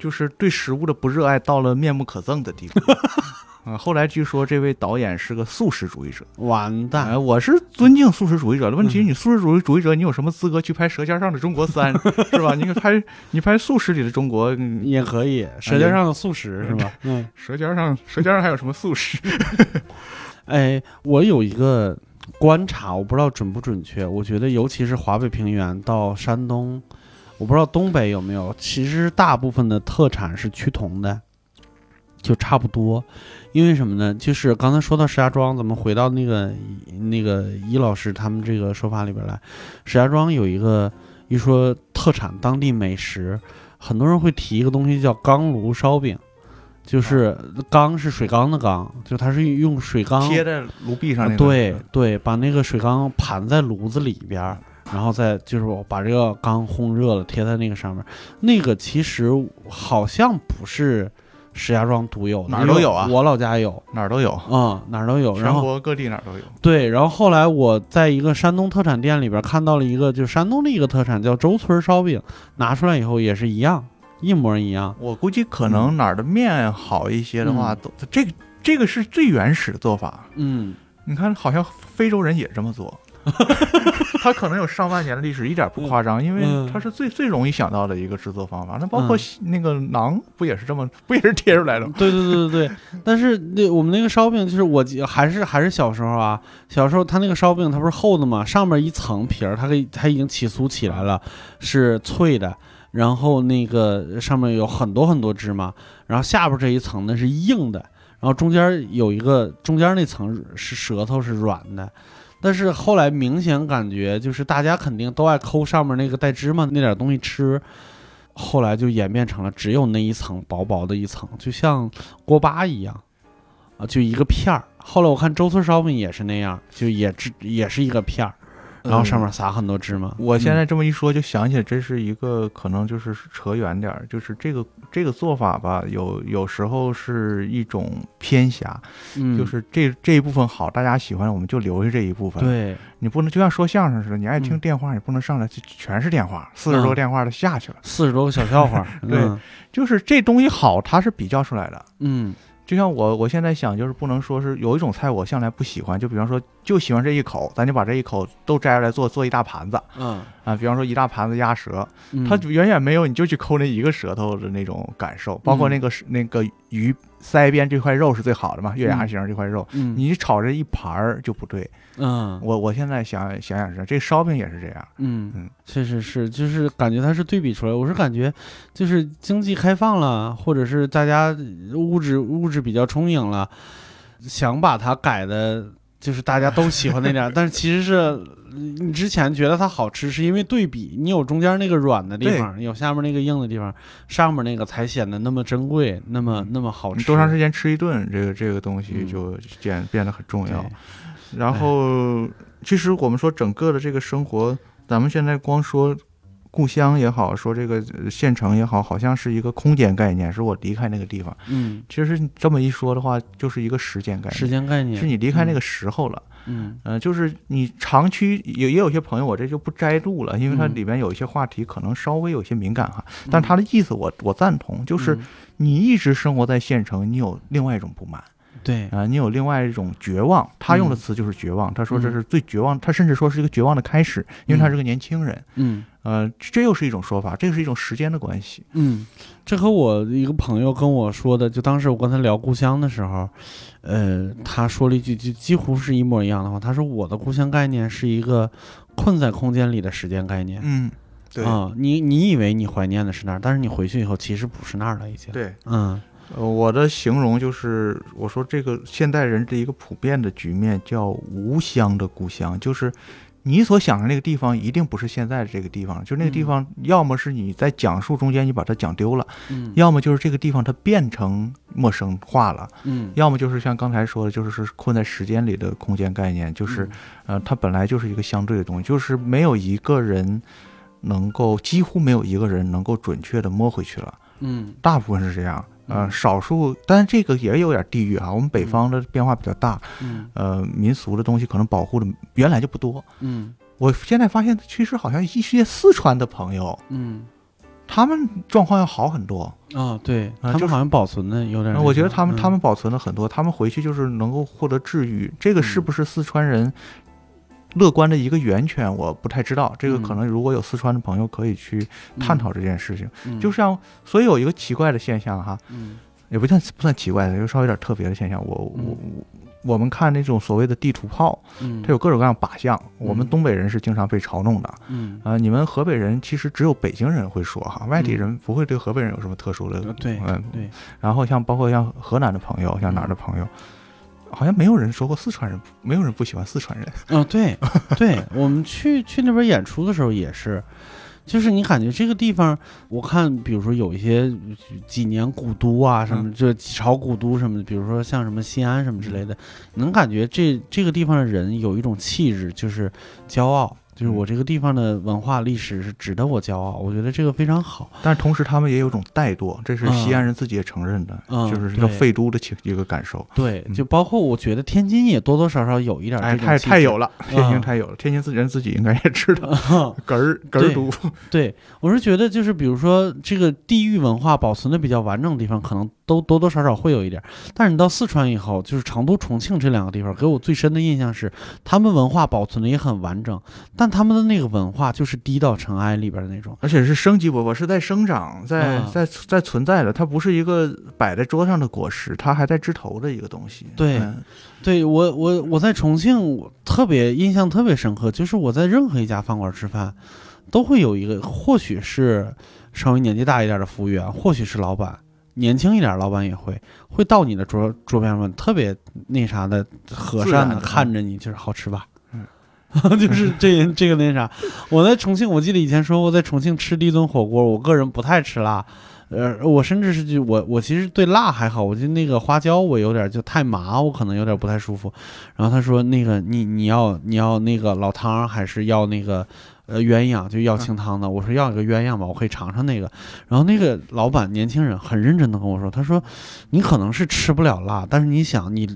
就是对食物的不热爱到了面目可憎的地步。啊，后来据说这位导演是个素食主义者。完蛋！我是尊敬素食主义者的问题，你素食主义主义者，你有什么资格去拍《舌尖上的中国三》是吧？你拍你拍素食里的中国也可以，《舌尖上的素食》是吧？嗯，舌尖上舌尖上还有什么素食？哎，我有一个观察，我不知道准不准确。我觉得，尤其是华北平原到山东，我不知道东北有没有。其实大部分的特产是趋同的，就差不多。因为什么呢？就是刚才说到石家庄，咱们回到那个那个伊老师他们这个说法里边来。石家庄有一个一说特产当地美食，很多人会提一个东西叫钢炉烧饼。就是缸是水缸的缸，就它是用水缸贴在炉壁上。对对，把那个水缸盘在炉子里边，然后再就是把这个缸烘热了，贴在那个上面。那个其实好像不是石家庄独有的，哪儿都有啊。我老家有，哪儿都有嗯，哪儿都有。全国各地哪儿都有。对，然后后来我在一个山东特产店里边看到了一个，就是山东的一个特产，叫周村烧饼，拿出来以后也是一样。一模一样，我估计可能哪儿的面好一些的话，都这个这个是最原始的做法。嗯，你看，好像非洲人也这么做，他可能有上万年的历史，一点不夸张，因为它是最最容易想到的一个制作方法。那包括那个馕，不也是这么，不也是贴出来的吗？对对对对对。但是那我们那个烧饼，就是我还是还是小时候啊，小时候它那个烧饼它不是厚的嘛，上面一层皮儿，它给它已经起酥起来了，是脆的。然后那个上面有很多很多芝麻，然后下边这一层呢是硬的，然后中间有一个中间那层是舌头是软的，但是后来明显感觉就是大家肯定都爱抠上面那个带芝麻那点东西吃，后来就演变成了只有那一层薄薄的一层，就像锅巴一样，啊，就一个片儿。后来我看周村烧饼也是那样，就也只也是一个片儿。然后上面撒很多芝麻。我现在这么一说，就想起来，这是一个可能就是扯远点儿，就是这个这个做法吧，有有时候是一种偏狭，就是这这一部分好，大家喜欢，我们就留下这一部分。对，你不能就像说相声似的，你爱听电话，你不能上来就全是电话，四十多个电话都下去了，四十多个小笑话。对，就是这东西好，它是比较出来的。嗯。就像我，我现在想，就是不能说是有一种菜我向来不喜欢，就比方说就喜欢这一口，咱就把这一口都摘出来做做一大盘子，嗯。啊，比方说一大盘子鸭舌，它远远没有你就去抠那一个舌头的那种感受，包括那个那个鱼。腮边这块肉是最好的嘛？月牙形这块肉，你炒这一盘儿就不对。嗯，我我现在想想想是，这烧饼也是这样。嗯嗯，确实是，就是感觉它是对比出来。我是感觉，就是经济开放了，或者是大家物质物质比较充盈了，想把它改的，就是大家都喜欢那点，但是其实是。你之前觉得它好吃，是因为对比，你有中间那个软的地方，有下面那个硬的地方，上面那个才显得那么珍贵，那么那么好吃。多长时间吃一顿，这个这个东西就变变得很重要。然后，其实我们说整个的这个生活，咱们现在光说故乡也好，说这个县城也好，好像是一个空间概念，是我离开那个地方。嗯，其实这么一说的话，就是一个时间概念。时间概念是你离开那个时候了。嗯呃，就是你长期也也有些朋友，我这就不摘录了，因为它里边有一些话题可能稍微有些敏感哈。但他的意思我我赞同，就是你一直生活在县城，你有另外一种不满，对啊，你有另外一种绝望。他用的词就是绝望，他说这是最绝望，他甚至说是一个绝望的开始，因为他是个年轻人。嗯，呃，这又是一种说法，这是一种时间的关系。嗯，这和我一个朋友跟我说的，就当时我跟他聊故乡的时候，呃，他说了一句就几乎是一模一样的话，他说我的故乡概念是一个困在空间里的时间概念。嗯。对啊，你你以为你怀念的是那儿，但是你回去以后其实不是那儿了，已经。对，嗯，我的形容就是，我说这个现代人的一个普遍的局面叫无乡的故乡，就是你所想的那个地方一定不是现在的这个地方，就那个地方要么是你在讲述中间你把它讲丢了，嗯，要么就是这个地方它变成陌生化了，嗯，要么就是像刚才说的，就是是困在时间里的空间概念，就是呃，它本来就是一个相对的东西，就是没有一个人。能够几乎没有一个人能够准确的摸回去了，嗯，大部分是这样，呃，少数，但是这个也有点地域啊。我们北方的变化比较大，嗯，呃，民俗的东西可能保护的原来就不多，嗯，我现在发现其实好像一些四川的朋友，嗯，他们状况要好很多啊，对他们好像保存的有点，我觉得他们他们保存了很多，他们回去就是能够获得治愈，这个是不是四川人？乐观的一个源泉，我不太知道。这个可能如果有四川的朋友可以去探讨这件事情。就像，所以有一个奇怪的现象哈，也不算不算奇怪的，就稍微有点特别的现象。我我我，我们看那种所谓的地图炮，它有各种各样靶向。我们东北人是经常被嘲弄的。嗯啊，你们河北人其实只有北京人会说哈，外地人不会对河北人有什么特殊的。对，嗯对。然后像包括像河南的朋友，像哪儿的朋友。好像没有人说过四川人，没有人不喜欢四川人。嗯，对，对我们去去那边演出的时候也是，就是你感觉这个地方，我看比如说有一些几年古都啊，什么这几朝古都什么的，比如说像什么西安什么之类的，能感觉这这个地方的人有一种气质，就是骄傲。就是我这个地方的文化历史是值得我骄傲，我觉得这个非常好。但是同时他们也有种怠惰，这是西安人自己也承认的，就是叫废都的情一个感受。对，就包括我觉得天津也多多少少有一点这种。哎，太太有了，天津太有了，天津自己人自己应该也知道，哏儿哏儿都。对，我是觉得就是比如说这个地域文化保存的比较完整的地方，可能。都多多少少会有一点，但是你到四川以后，就是成都、重庆这两个地方，给我最深的印象是，他们文化保存的也很完整，但他们的那个文化就是低到尘埃里边的那种，而且是生机勃勃，是在生长，在在在存在的，它不是一个摆在桌上的果实，它还在枝头的一个东西。对，对我我我在重庆特别印象特别深刻，就是我在任何一家饭馆吃饭，都会有一个，或许是稍微年纪大一点的服务员，或许是老板。年轻一点，老板也会会到你的桌桌边上，特别那啥的，和善的看着你，就是好吃吧？嗯，就是这这个那啥。我在重庆，我记得以前说过，在重庆吃第一顿火锅，我个人不太吃辣，呃，我甚至是就我我其实对辣还好，我就那个花椒我有点就太麻，我可能有点不太舒服。然后他说那个你你要你要那个老汤还是要那个？呃，鸳鸯就要清汤的，我说要一个鸳鸯吧，我可以尝尝那个。然后那个老板年轻人很认真的跟我说，他说你可能是吃不了辣，但是你想你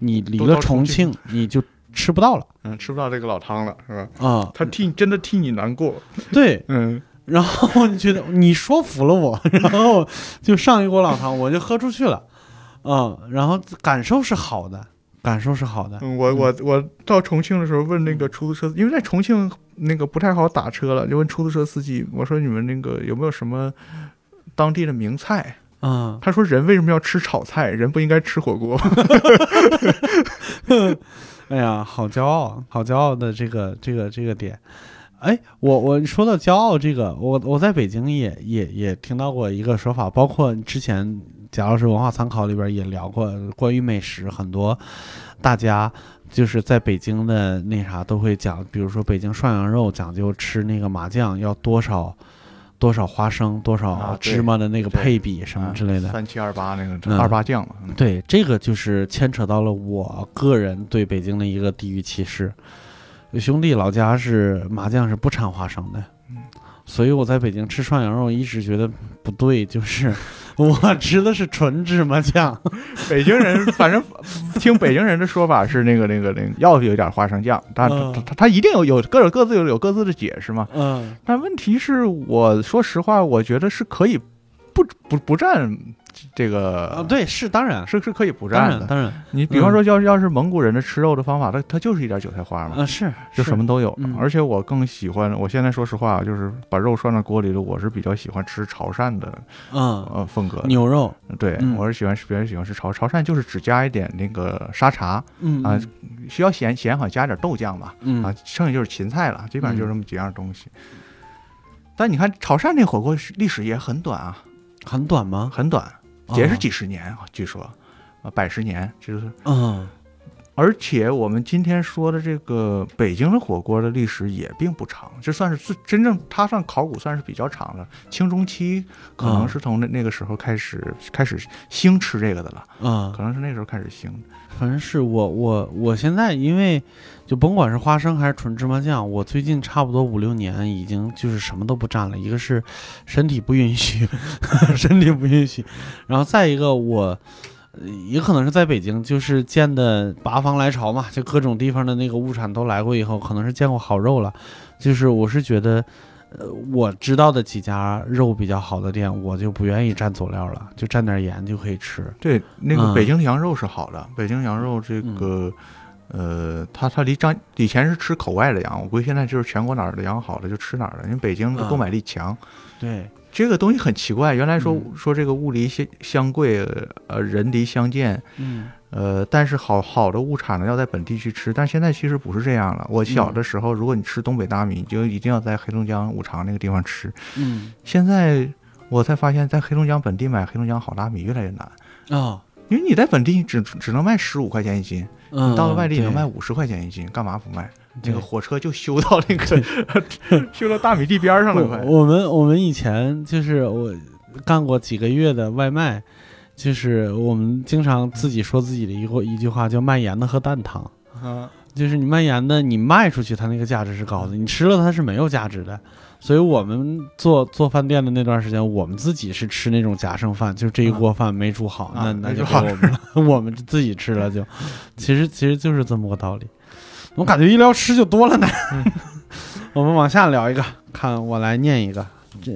你离了重庆，你就吃不到了，嗯，吃不到这个老汤了，是吧？啊，他替真的替你难过，对，嗯。然后你觉得你说服了我，然后就上一锅老汤，我就喝出去了，嗯，然后感受是好的。感受是好的。嗯，我我我到重庆的时候问那个出租车，因为在重庆那个不太好打车了，就问出租车司机，我说你们那个有没有什么当地的名菜？嗯，他说人为什么要吃炒菜？人不应该吃火锅。哎呀，好骄傲，好骄傲的这个这个这个点。哎，我我说到骄傲这个，我我在北京也也也听到过一个说法，包括之前。贾老师文化参考里边也聊过关于美食，很多大家就是在北京的那啥都会讲，比如说北京涮羊肉讲究吃那个麻酱要多少多少花生多少芝麻的那个配比什么之类的，三七二八那个二八酱对，这个就是牵扯到了我个人对北京的一个地域歧视。兄弟老家是麻酱是不掺花生的，所以我在北京吃涮羊肉一直觉得不对，就是。我吃的是纯芝麻酱，北京人反正听北京人的说法是那个那个那个要有点花生酱，但他他他一定有有各有各自有有各自的解释嘛。嗯，但问题是，我说实话，我觉得是可以不不不占。这个啊，对，是当然。是是可以不蘸的，当然。你比方说，要要是蒙古人的吃肉的方法，它它就是一点韭菜花嘛，啊是，就什么都有。而且我更喜欢，我现在说实话，就是把肉涮到锅里的，我是比较喜欢吃潮汕的，嗯。呃风格牛肉。对，我是喜欢别人喜欢吃潮潮汕，就是只加一点那个沙茶，嗯啊，需要咸咸好加点豆酱吧，嗯。啊，剩下就是芹菜了，基本上就这么几样东西。但你看潮汕那火锅历史也很短啊，很短吗？很短。也是几十年啊，据说，啊，百十年就是，嗯，而且我们今天说的这个北京的火锅的历史也并不长，这算是最真正它算考古算是比较长的，清中期可能是从那那个时候开始开始兴吃这个的了，嗯，可能是那时候开始兴。反正是我我我现在因为。就甭管是花生还是纯芝麻酱，我最近差不多五六年已经就是什么都不蘸了。一个是身体不允许，身体不允许，然后再一个我也可能是在北京，就是见的八方来朝嘛，就各种地方的那个物产都来过以后，可能是见过好肉了。就是我是觉得，呃，我知道的几家肉比较好的店，我就不愿意蘸佐料了，就蘸点盐就可以吃。对，那个北京羊肉是好的，北京羊肉这个。呃，他他离张以前是吃口外的羊，我估计现在就是全国哪儿的羊好了就吃哪儿的，因为北京的购买力强。对，这个东西很奇怪，原来说说这个物离相相贵，呃，人离相见。嗯。呃，但是好好的物产呢要在本地去吃，但现在其实不是这样了。我小的时候，如果你吃东北大米，你就一定要在黑龙江五常那个地方吃。嗯。现在我才发现，在黑龙江本地买黑龙江好大米越来越难啊，因为你在本地只只能卖十五块钱一斤。你到了外地能卖五十块钱一斤，干嘛不卖？那个火车就修到那个 修到大米地边上了。快，我们我们以前就是我干过几个月的外卖，就是我们经常自己说自己的一个一句话，叫卖盐的喝蛋汤。啊，就是你卖盐的，你卖出去它那个价值是高的，你吃了它是没有价值的。所以我们做做饭店的那段时间，我们自己是吃那种夹剩饭，就是这一锅饭没煮好，那那就给我们了，我们自己吃了就。其实其实就是这么个道理。我感觉一聊吃就多了呢。我们往下聊一个，看我来念一个，这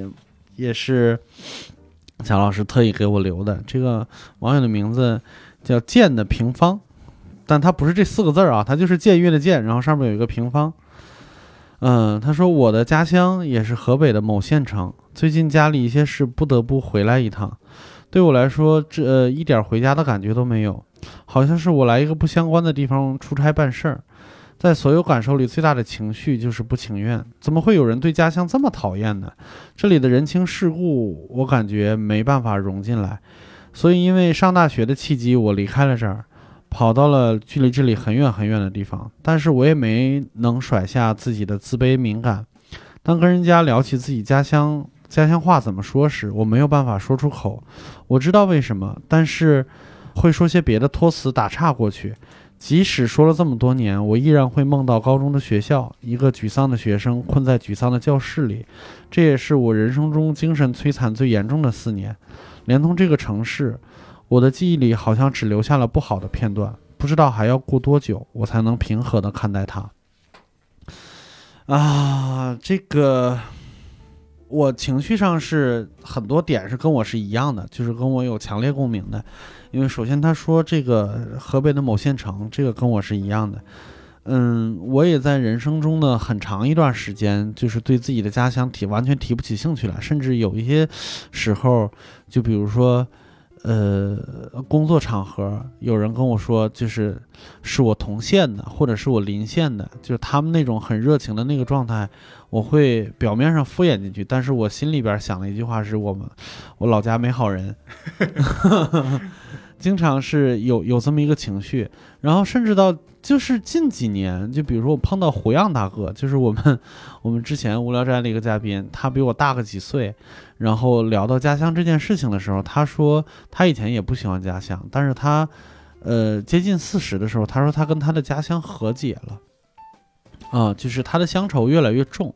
也是贾老师特意给我留的。这个网友的名字叫“剑的平方”，但它不是这四个字啊，它就是“僭越”的“僭”，然后上面有一个平方。嗯，他说我的家乡也是河北的某县城，最近家里一些事不得不回来一趟。对我来说，这一点回家的感觉都没有，好像是我来一个不相关的地方出差办事儿。在所有感受里，最大的情绪就是不情愿。怎么会有人对家乡这么讨厌呢？这里的人情世故，我感觉没办法融进来。所以，因为上大学的契机，我离开了这儿。跑到了距离这里很远很远的地方，但是我也没能甩下自己的自卑敏感。当跟人家聊起自己家乡家乡话怎么说时，我没有办法说出口。我知道为什么，但是会说些别的托词打岔过去。即使说了这么多年，我依然会梦到高中的学校，一个沮丧的学生困在沮丧的教室里。这也是我人生中精神摧残最严重的四年，连同这个城市。我的记忆里好像只留下了不好的片段，不知道还要过多久我才能平和地看待它。啊，这个我情绪上是很多点是跟我是一样的，就是跟我有强烈共鸣的。因为首先他说这个河北的某县城，这个跟我是一样的。嗯，我也在人生中的很长一段时间，就是对自己的家乡提完全提不起兴趣来，甚至有一些时候，就比如说。呃，工作场合有人跟我说，就是是我同县的，或者是我邻县的，就是他们那种很热情的那个状态，我会表面上敷衍进去，但是我心里边想的一句话是我们，我老家没好人，经常是有有这么一个情绪，然后甚至到。就是近几年，就比如说我碰到胡杨大哥，就是我们我们之前无聊斋的一个嘉宾，他比我大个几岁，然后聊到家乡这件事情的时候，他说他以前也不喜欢家乡，但是他呃接近四十的时候，他说他跟他的家乡和解了，啊，就是他的乡愁越来越重。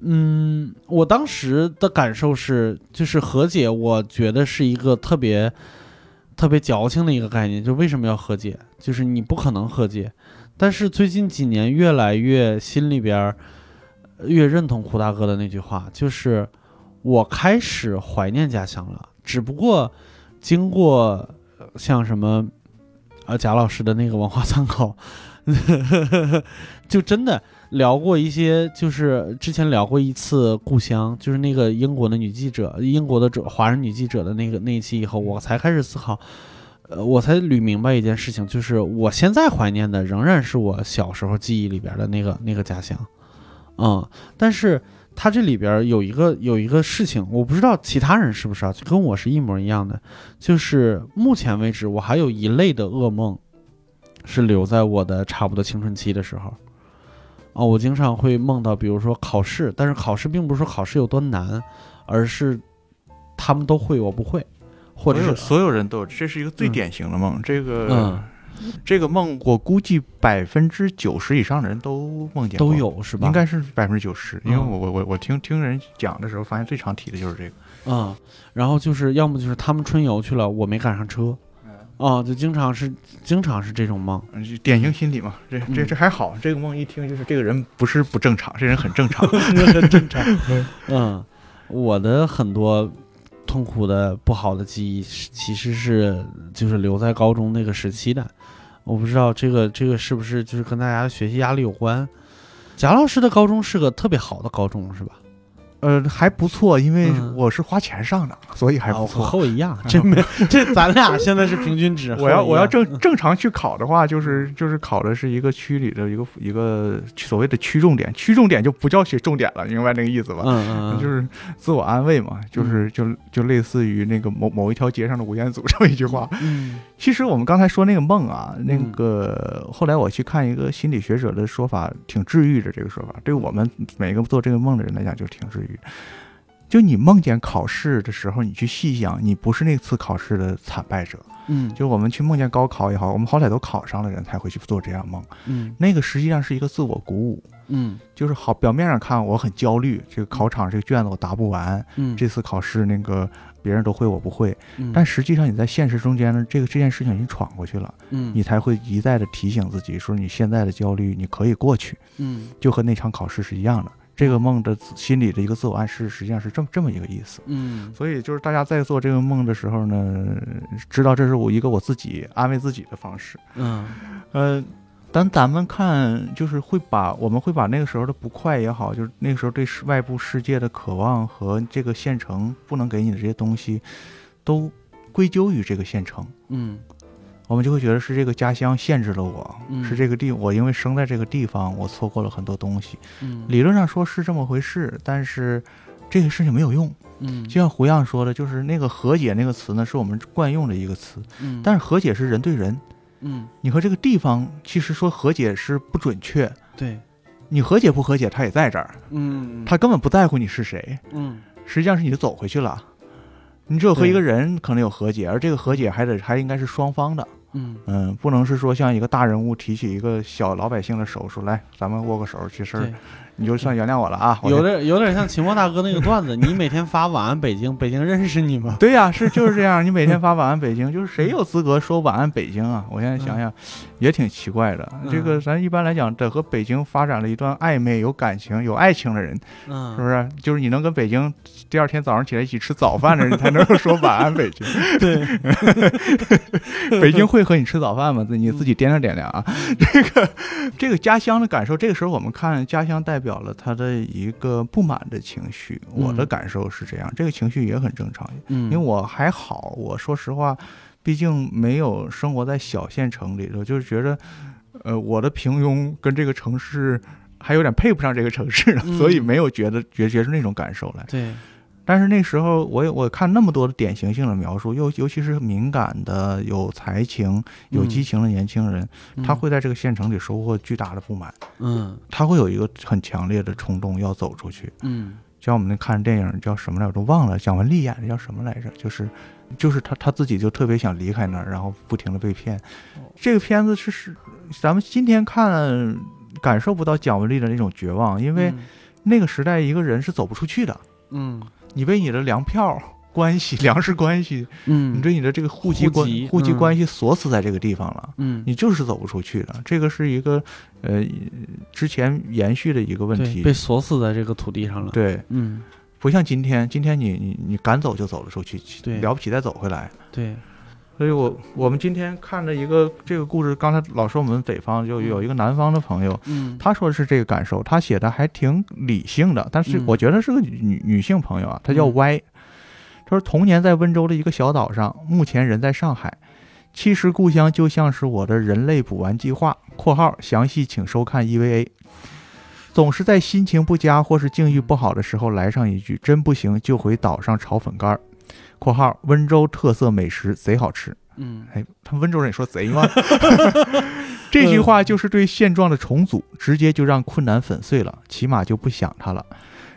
嗯，我当时的感受是，就是和解，我觉得是一个特别。特别矫情的一个概念，就为什么要和解？就是你不可能和解。但是最近几年，越来越心里边越认同胡大哥的那句话，就是我开始怀念家乡了。只不过经过像什么呃贾老师的那个文化参考，就真的聊过一些，就是之前聊过一次故乡，就是那个英国的女记者，英国的华人女记者的那个那一期以后，我才开始思考。呃，我才捋明白一件事情，就是我现在怀念的仍然是我小时候记忆里边的那个那个家乡，嗯，但是它这里边有一个有一个事情，我不知道其他人是不是啊，就跟我是一模一样的，就是目前为止我还有一类的噩梦，是留在我的差不多青春期的时候，哦，我经常会梦到，比如说考试，但是考试并不是说考试有多难，而是他们都会，我不会。或者是所有人都有，这是一个最典型的梦。这个，这个梦我估计百分之九十以上的人都梦见都有是吧？应该是百分之九十，因为我我我我听听人讲的时候，发现最常提的就是这个。嗯，然后就是要么就是他们春游去了，我没赶上车。哦，就经常是经常是这种梦，典型心理嘛。这这这还好，这个梦一听就是这个人不是不正常，这人很正常 很正常。嗯，我的很多。痛苦的不好的记忆，其实是就是留在高中那个时期的。我不知道这个这个是不是就是跟大家学习压力有关。贾老师的高中是个特别好的高中，是吧？呃，还不错，因为我是花钱上的，所以还不错。和我一样，真没 这咱俩现在是平均值。我要我要正正常去考的话，就是就是考的是一个区里的一个一个所谓的区重点，区重点就不叫学重点了，明白那个意思吧？嗯嗯，就是自我安慰嘛，就是就就类似于那个某某一条街上的吴彦祖这么一句话。嗯，其实我们刚才说那个梦啊，那个后来我去看一个心理学者的说法，挺治愈的。这个说法对我们每个做这个梦的人来讲，就挺治愈。就你梦见考试的时候，你去细想，你不是那次考试的惨败者。嗯，就我们去梦见高考也好，我们好歹都考上了，人才会去做这样梦。嗯，那个实际上是一个自我鼓舞。嗯，就是好，表面上看我很焦虑，这个考场这个卷子我答不完。嗯，这次考试那个别人都会，我不会。但实际上你在现实中间呢，这个这件事情已经闯过去了。嗯，你才会一再的提醒自己说，你现在的焦虑你可以过去。嗯，就和那场考试是一样的。这个梦的心理的一个自我暗示，实际上是这么这么一个意思。嗯，所以就是大家在做这个梦的时候呢，知道这是我一个我自己安慰自己的方式。嗯，呃，但咱们看，就是会把我们会把那个时候的不快也好，就是那个时候对外部世界的渴望和这个县城不能给你的这些东西，都归咎于这个县城。嗯。我们就会觉得是这个家乡限制了我，是这个地我因为生在这个地方，我错过了很多东西。嗯理论上说是这么回事，但是这个事情没有用。嗯，就像胡杨说的，就是那个和解那个词呢，是我们惯用的一个词。嗯，但是和解是人对人。嗯，你和这个地方其实说和解是不准确。对，你和解不和解，他也在这儿。嗯，他根本不在乎你是谁。嗯，实际上是你走回去了。你只有和一个人可能有和解，而这个和解还得还应该是双方的。嗯嗯，不能是说像一个大人物提起一个小老百姓的手说来，咱们握个手，这事儿你就算原谅我了啊。有点有点像秦墨大哥那个段子，你每天发晚安北京，北京认识你吗？对呀，是就是这样。你每天发晚安北京，就是谁有资格说晚安北京啊？我现在想想，也挺奇怪的。这个咱一般来讲，得和北京发展了一段暧昧、有感情、有爱情的人，嗯，是不是？就是你能跟北京第二天早上起来一起吃早饭的人，才能说晚安北京。对，北京会。会和你吃早饭吗？你自己掂量掂量啊。这个这个家乡的感受，这个时候我们看家乡代表了他的一个不满的情绪。我的感受是这样，这个情绪也很正常。嗯，因为我还好，我说实话，毕竟没有生活在小县城里头，就是觉得，呃，我的平庸跟这个城市还有点配不上这个城市了，所以没有觉得觉觉出那种感受来。对。但是那时候，我我看那么多的典型性的描述，尤尤其是敏感的、有才情、有激情的年轻人，他会在这个县城里收获巨大的不满。嗯，他会有一个很强烈的冲动要走出去。嗯，像我们那看电影叫什么来着？我都忘了。蒋雯丽演的叫什么来着？就是，就是他他自己就特别想离开那儿，然后不停的被骗。这个片子是是，咱们今天看感受不到蒋雯丽的那种绝望，因为那个时代一个人是走不出去的。嗯。你为你的粮票关系、粮食关系，嗯，你对你的这个户籍关户籍关系锁死在这个地方了，嗯，你就是走不出去的。这个是一个呃之前延续的一个问题，被锁死在这个土地上了。对，嗯，不像今天，今天你你你赶走就走了出去，对，了不起再走回来，对。所以我我们今天看了一个这个故事，刚才老说我们北方就有一个南方的朋友，嗯，他说的是这个感受，他写的还挺理性的，但是我觉得是个女女性朋友啊，她叫 Y，她说童年在温州的一个小岛上，目前人在上海，其实故乡就像是我的人类补完计划（括号详细请收看 EVA），总是在心情不佳或是境遇不好的时候来上一句，真不行就回岛上炒粉干儿。括号温州特色美食贼好吃，嗯，哎，他们温州人也说贼吗？这句话就是对现状的重组，直接就让困难粉碎了，起码就不想它了。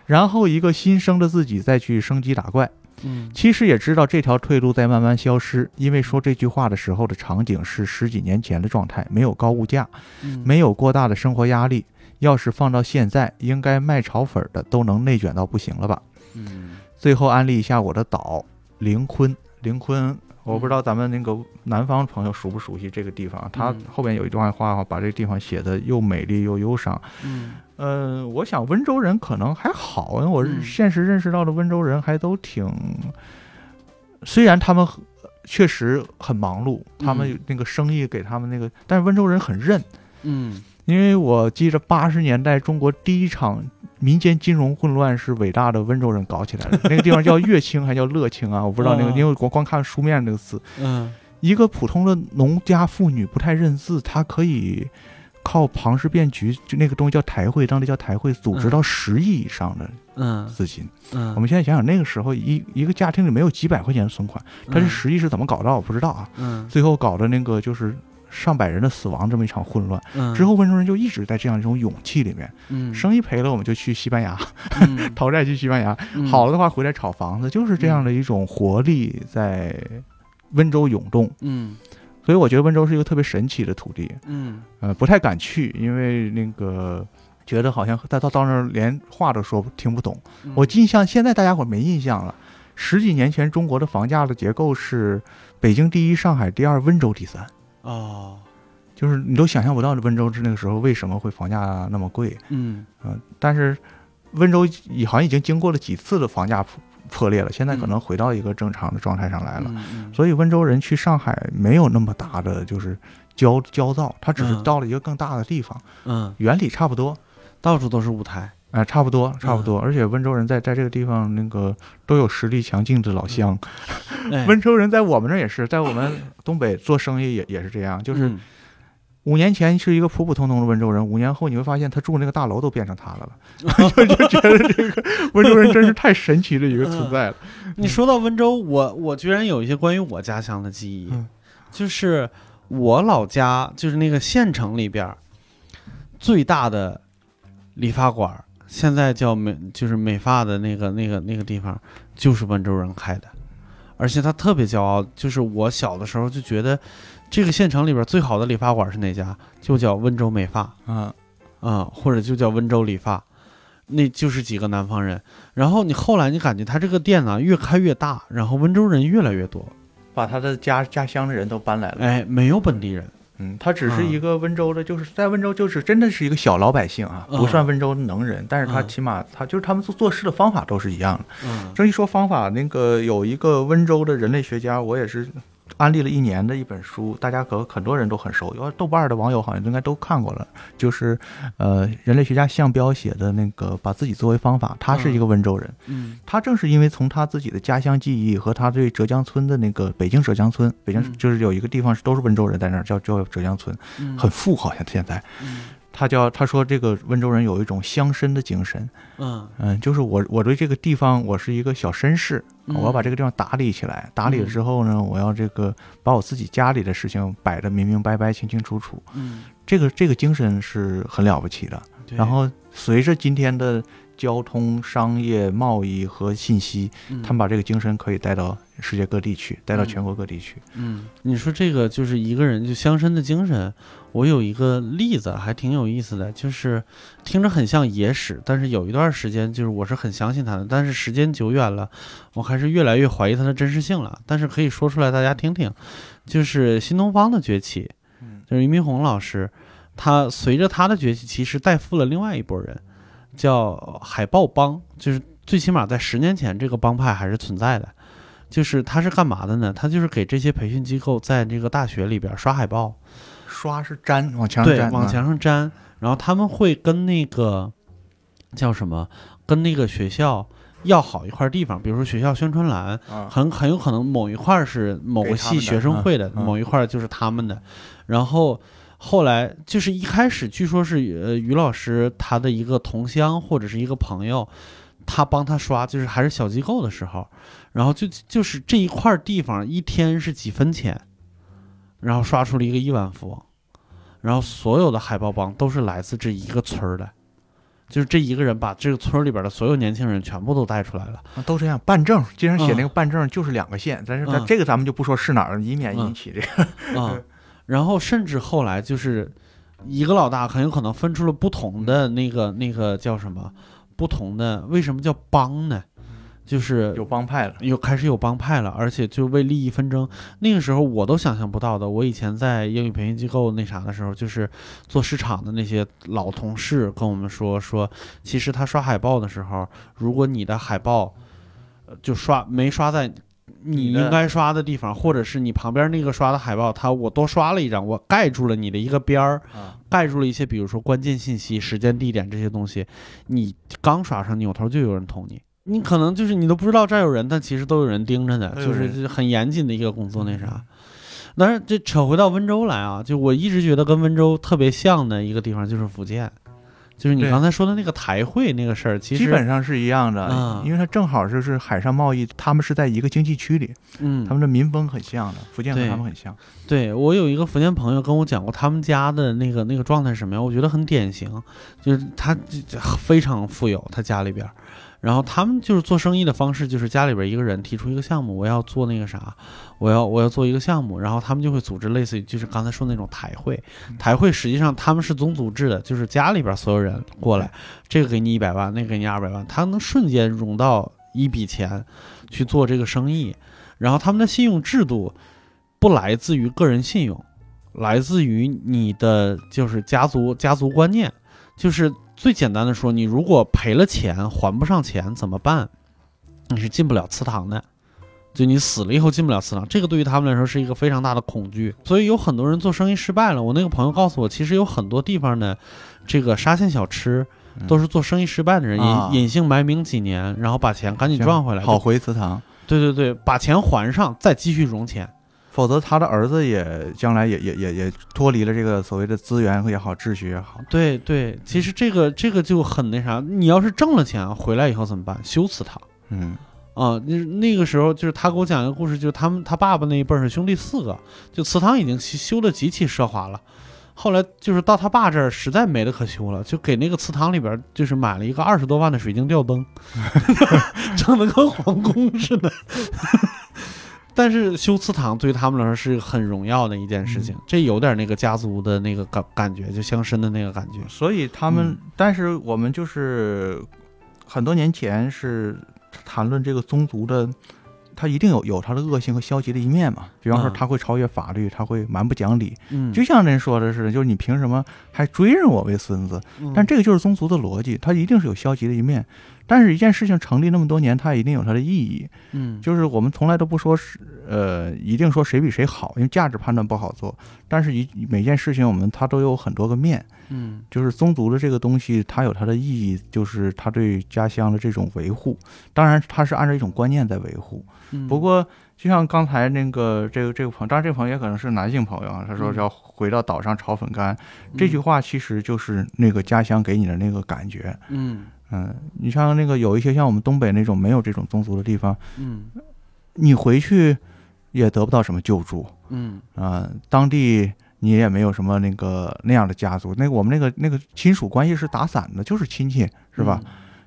然后一个新生的自己再去升级打怪，嗯，其实也知道这条退路在慢慢消失，因为说这句话的时候的场景是十几年前的状态，没有高物价，没有过大的生活压力。要是放到现在，应该卖炒粉的都能内卷到不行了吧？嗯，最后安利一下我的岛。灵坤，灵坤，我不知道咱们那个南方朋友熟不熟悉这个地方。他后边有一段话，把这个地方写的又美丽又忧伤。嗯，呃，我想温州人可能还好，因为我现实认识到的温州人还都挺，虽然他们确实很忙碌，他们那个生意给他们那个，但是温州人很认。嗯，因为我记着八十年代中国第一场。民间金融混乱是伟大的温州人搞起来的，那个地方叫乐清还叫乐清啊？我不知道那个，因为光光看书面那个字。嗯，一个普通的农家妇女不太认字，她可以靠庞氏骗局，就那个东西叫台会，当地叫台会，组织到十亿以上的嗯资金。嗯，我们现在想想，那个时候一一个家庭里没有几百块钱的存款，他这十亿是怎么搞到？我不知道啊。嗯，最后搞的那个就是。上百人的死亡，这么一场混乱之后，温州人就一直在这样一种勇气里面。嗯，生意赔了，我们就去西班牙，讨债去西班牙。好了的话，回来炒房子，就是这样的一种活力在温州涌动。嗯，所以我觉得温州是一个特别神奇的土地。嗯，呃，不太敢去，因为那个觉得好像到到到那儿连话都说听不懂。我印象现在大家伙没印象了，十几年前中国的房价的结构是北京第一，上海第二，温州第三。哦，就是你都想象不到，温州是那个时候为什么会房价那么贵？嗯嗯，但是温州已好像已经经过了几次的房价破破裂了，现在可能回到一个正常的状态上来了。所以温州人去上海没有那么大的就是焦焦躁，他只是到了一个更大的地方。嗯，原理差不多，到处都是舞台。啊，差不多，差不多。而且温州人在在这个地方那个都有实力强劲的老乡。温州人在我们这也是，在我们东北做生意也也是这样。就是五年前是一个普普通通的温州人，五年后你会发现他住那个大楼都变成他的了。就就觉得这个温州人真是太神奇的一个存在了。你说到温州，我我居然有一些关于我家乡的记忆，就是我老家就是那个县城里边最大的理发馆。现在叫美，就是美发的那个、那个、那个地方，就是温州人开的，而且他特别骄傲。就是我小的时候就觉得，这个县城里边最好的理发馆是哪家？就叫温州美发，啊啊，或者就叫温州理发，那就是几个南方人。然后你后来你感觉他这个店呢越开越大，然后温州人越来越多，把他的家家乡的人都搬来了。哎，没有本地人。嗯，他只是一个温州的，就是在温州，就是真的是一个小老百姓啊，不算温州的能人，但是他起码他就是他们做做事的方法都是一样的。嗯，这一说方法，那个有一个温州的人类学家，我也是。安利了一年的一本书，大家可很多人都很熟，因为豆瓣的网友好像应该都看过了。就是，呃，人类学家向彪写的那个《把自己作为方法》，他是一个温州人。嗯，他正是因为从他自己的家乡记忆和他对浙江村的那个北京浙江村，北京就是有一个地方是都是温州人在那儿，叫叫浙江村，很富，好像现在。他叫他说这个温州人有一种乡绅的精神，嗯。嗯，就是我我对这个地方我是一个小绅士，我要把这个地方打理起来，打理了之后呢，我要这个把我自己家里的事情摆得明明白白、清清楚楚，嗯，这个这个精神是很了不起的。然后随着今天的。交通、商业、贸易和信息，他们把这个精神可以带到世界各地去，带到全国各地去。嗯，你说这个就是一个人就乡绅的精神。我有一个例子还挺有意思的，就是听着很像野史，但是有一段时间就是我是很相信他的，但是时间久远了，我还是越来越怀疑他的真实性了。但是可以说出来，大家听听，就是新东方的崛起，就是俞敏洪老师，他随着他的崛起，其实带富了另外一拨人。叫海豹帮，就是最起码在十年前，这个帮派还是存在的。就是他是干嘛的呢？他就是给这些培训机构在这个大学里边刷海报，刷是粘往墙上粘，往墙上粘。然后他们会跟那个叫什么，跟那个学校要好一块地方，比如说学校宣传栏，很很有可能某一块是某个系学生会的，某一块就是他们的。然后后来就是一开始，据说是呃于老师他的一个同乡或者是一个朋友，他帮他刷，就是还是小机构的时候。然后就就是这一块地方一天是几分钱，然后刷出了一个亿万富翁，然后所有的海豹帮都是来自这一个村儿的，就是这一个人把这个村里边的所有年轻人全部都带出来了。都这样办证，经常写那个办证就是两个县，但是咱这个咱们就不说是哪儿了，以免引起这个。啊，然后甚至后来就是一个老大很有可能分出了不同的那个那个叫什么不同的，为什么叫帮呢？就是有帮派了，又开始有帮派了，而且就为利益纷争。那个时候我都想象不到的。我以前在英语培训机构那啥的时候，就是做市场的那些老同事跟我们说说，其实他刷海报的时候，如果你的海报就刷没刷在你应该刷的地方，或者是你旁边那个刷的海报，它我多刷了一张，我盖住了你的一个边儿，盖住了一些，比如说关键信息、时间、地点这些东西，你刚刷上，扭头就有人捅你。你可能就是你都不知道这儿有人，但其实都有人盯着的，就是很严谨的一个工作。那啥，但是这扯回到温州来啊，就我一直觉得跟温州特别像的一个地方就是福建，就是你刚才说的那个台会那个事儿，其实基本上是一样的，因为它正好就是海上贸易，他们是在一个经济区里，嗯，他们的民风很像的，福建和他们很像。对我有一个福建朋友跟我讲过，他们家的那个那个状态是什么样，我觉得很典型，就是他非常富有，他家里边。然后他们就是做生意的方式，就是家里边一个人提出一个项目，我要做那个啥，我要我要做一个项目，然后他们就会组织类似于就是刚才说那种台会，台会实际上他们是总组织的，就是家里边所有人过来，这个给你一百万，那个给你二百万，他能瞬间融到一笔钱去做这个生意，然后他们的信用制度不来自于个人信用，来自于你的就是家族家族观念，就是。最简单的说，你如果赔了钱还不上钱怎么办？你是进不了祠堂的，就你死了以后进不了祠堂。这个对于他们来说是一个非常大的恐惧。所以有很多人做生意失败了。我那个朋友告诉我，其实有很多地方呢，这个沙县小吃都是做生意失败的人隐隐姓埋名几年，然后把钱赶紧赚回来，跑回祠堂。对对对，把钱还上，再继续融钱。否则，他的儿子也将来也也也也脱离了这个所谓的资源也好，秩序也好。对对，其实这个这个就很那啥。你要是挣了钱回来以后怎么办？修祠堂。嗯啊，那那个时候就是他给我讲一个故事，就是他们他爸爸那一辈是兄弟四个，就祠堂已经修的极其奢华了。后来就是到他爸这儿实在没得可修了，就给那个祠堂里边就是买了一个二十多万的水晶吊灯，整的跟皇宫似的。但是修祠堂对于他们来说是很荣耀的一件事情，这有点那个家族的那个感感觉，就乡绅的那个感觉。所以他们，但是我们就是很多年前是谈论这个宗族的，他一定有有他的恶性和消极的一面嘛。比方说他会超越法律，他会蛮不讲理。嗯，就像人说的是，就是你凭什么还追认我为孙子？但这个就是宗族的逻辑，他一定是有消极的一面。但是，一件事情成立那么多年，它一定有它的意义。嗯，就是我们从来都不说是，呃，一定说谁比谁好，因为价值判断不好做。但是，一每件事情我们它都有很多个面。嗯，就是宗族的这个东西，它有它的意义，就是它对家乡的这种维护。当然，它是按照一种观念在维护。不过，就像刚才那个这个这个朋友，当然这个朋友也可能是男性朋友啊，他说要回到岛上炒粉干，这句话其实就是那个家乡给你的那个感觉。嗯。嗯，你像那个有一些像我们东北那种没有这种宗族的地方，嗯，你回去也得不到什么救助，嗯啊，当地你也没有什么那个那样的家族，那个我们那个那个亲属关系是打散的，就是亲戚是吧？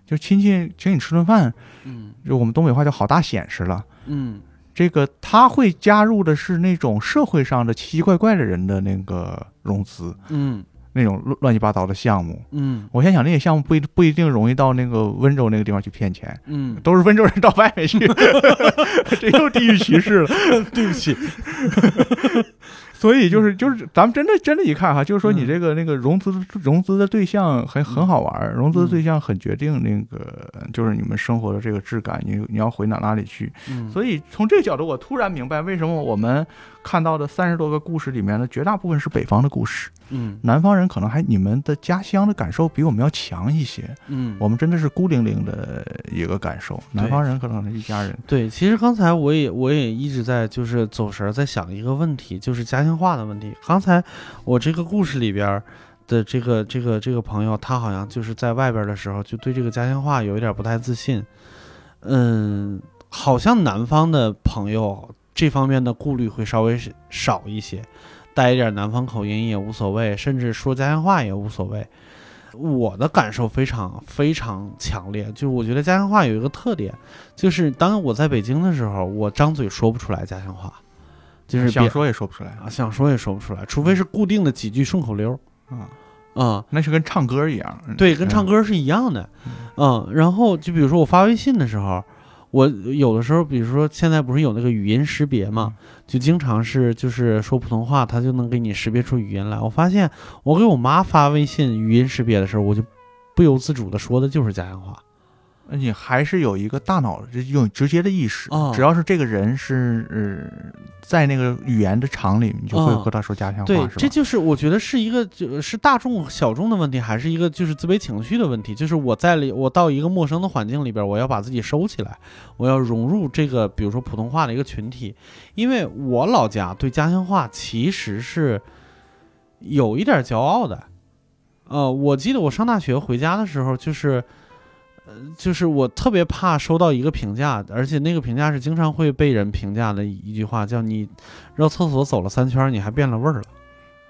就亲戚请你吃顿饭，嗯，就我们东北话叫好大显示了，嗯，这个他会加入的是那种社会上的奇奇怪怪的人的那个融资，嗯。那种乱乱七八糟的项目，嗯，我先想那些项目不一不一定容易到那个温州那个地方去骗钱，嗯，都是温州人到外面去，这又地域歧视了，对不起。所以就是就是咱们真的真的一看哈，就是说你这个那个融资融资的对象很很好玩，融资的对象很决定那个就是你们生活的这个质感，你你要回哪哪里去。所以从这个角度，我突然明白为什么我们看到的三十多个故事里面的绝大部分是北方的故事。嗯，南方人可能还你们的家乡的感受比我们要强一些。嗯，我们真的是孤零零的一个感受。南方人可能是一家人。对，其实刚才我也我也一直在就是走神，在想一个问题，就是家乡话的问题。刚才我这个故事里边的这个这个这个朋友，他好像就是在外边的时候，就对这个家乡话有一点不太自信。嗯，好像南方的朋友这方面的顾虑会稍微少一些。带一点南方口音也无所谓，甚至说家乡话也无所谓。我的感受非常非常强烈，就是我觉得家乡话有一个特点，就是当我在北京的时候，我张嘴说不出来家乡话，就是想说也说不出来啊，想说也说不出来，除非是固定的几句顺口溜啊啊，那是跟唱歌一样，对，跟唱歌是一样的，嗯，然后就比如说我发微信的时候。我有的时候，比如说现在不是有那个语音识别嘛，就经常是就是说普通话，它就能给你识别出语音来。我发现我给我妈发微信语音识别的时候，我就不由自主的说的就是家乡话。你还是有一个大脑有直接的意识，只要是这个人是在那个语言的场里，你就会和他说家乡话。对，这就是我觉得是一个就是大众小众的问题，还是一个就是自卑情绪的问题。就是我在里，我到一个陌生的环境里边，我要把自己收起来，我要融入这个比如说普通话的一个群体，因为我老家对家乡话其实是有一点骄傲的。呃，我记得我上大学回家的时候，就是。呃，就是我特别怕收到一个评价，而且那个评价是经常会被人评价的一句话，叫你绕厕所走了三圈，你还变了味儿了，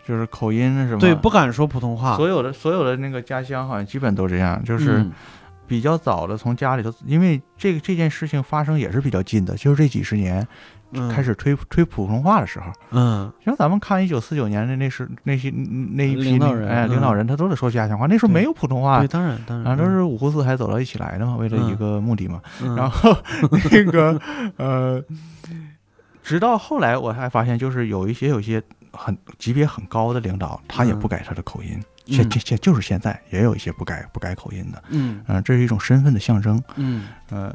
就是口音是吗？对，不敢说普通话。所有的所有的那个家乡好像基本都这样，就是比较早的从家里头，因为这个这件事情发生也是比较近的，就是这几十年。开始吹吹普通话的时候，嗯，像咱们看一九四九年的那是那些那一批领导人，哎，领导人他都得说家乡话。那时候没有普通话，对，当然当然，都是五湖四海走到一起来的嘛，为了一个目的嘛。然后 那个呃，直到后来我还发现，就是有一些有些很级别很高的领导，他也不改他的口音。现现现就是现在也有一些不改不改口音的，嗯。嗯，这是一种身份的象征，嗯。呃。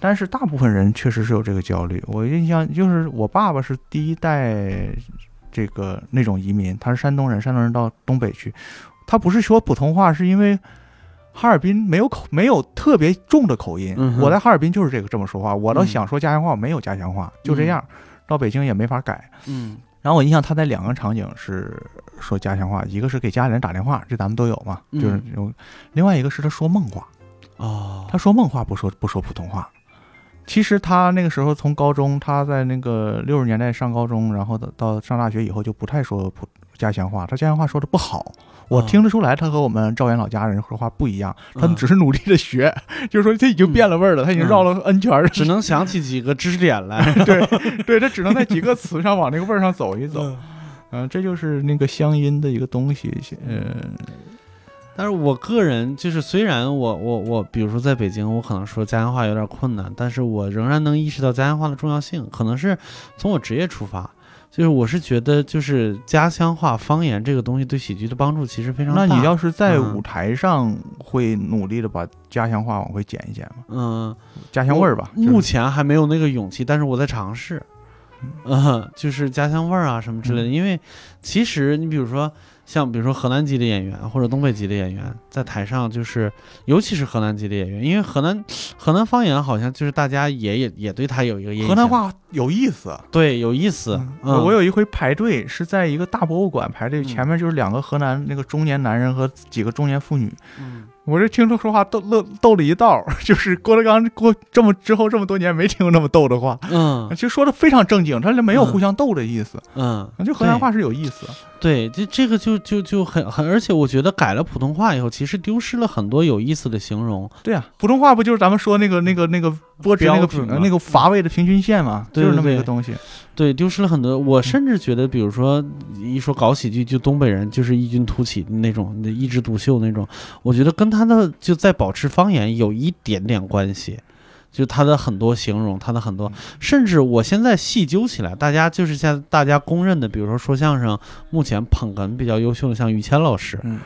但是大部分人确实是有这个焦虑。我印象就是我爸爸是第一代这个那种移民，他是山东人，山东人到东北去，他不是说普通话，是因为哈尔滨没有口没有特别重的口音。我在哈尔滨就是这个这么说话，我倒想说家乡话，没有家乡话，就这样。到北京也没法改。嗯。然后我印象他在两个场景是说家乡话，一个是给家里人打电话，这咱们都有嘛，就是有；另外一个是他说梦话。哦。他说梦话，不说不说普通话。其实他那个时候从高中，他在那个六十年代上高中，然后到到上大学以后就不太说普家乡话，他家乡话说的不好，我听得出来，他和我们赵源老家人说话不一样，他只是努力的学，就是说他已经变了味儿了，他已经绕了 N 圈儿，只能想起几个知识点来，对 对，他只能在几个词上往那个味儿上走一走，嗯，这就是那个乡音的一个东西，嗯。但是我个人就是，虽然我我我，比如说在北京，我可能说家乡话有点困难，但是我仍然能意识到家乡话的重要性。可能是从我职业出发，就是我是觉得，就是家乡话方言这个东西对喜剧的帮助其实非常大。那你要是在舞台上会努力的把家乡话往回捡一捡吗？嗯，家乡味儿吧。目前还没有那个勇气，但是我在尝试。嗯，就是家乡味儿啊什么之类的。因为其实你比如说。像比如说河南籍的演员或者东北籍的演员，在台上就是，尤其是河南籍的演员，因为河南河南方言好像就是大家也也也对他有一个印象。河南话有意思，对，有意思。我有一回排队是在一个大博物馆排队，前面就是两个河南那个中年男人和几个中年妇女。嗯。我这听他说话逗乐逗了一道，就是郭德纲过这么之后这么多年没听过那么逗的话，嗯，就说的非常正经，他就没有互相逗的意思，嗯，就河南话是有意思，对，这这个就就就很很，而且我觉得改了普通话以后，其实丢失了很多有意思的形容，对啊，普通话不就是咱们说那个那个那个波折那个平那个乏味的平均线嘛，就是那么一个东西。对，丢失了很多。我甚至觉得，比如说一说搞喜剧，就东北人就是异军突起的那种，一枝独秀那种。我觉得跟他的就在保持方言有一点点关系。就他的很多形容，他的很多，甚至我现在细究起来，大家就是现在大家公认的，比如说说相声，目前捧哏比较优秀的，像于谦老师，嗯，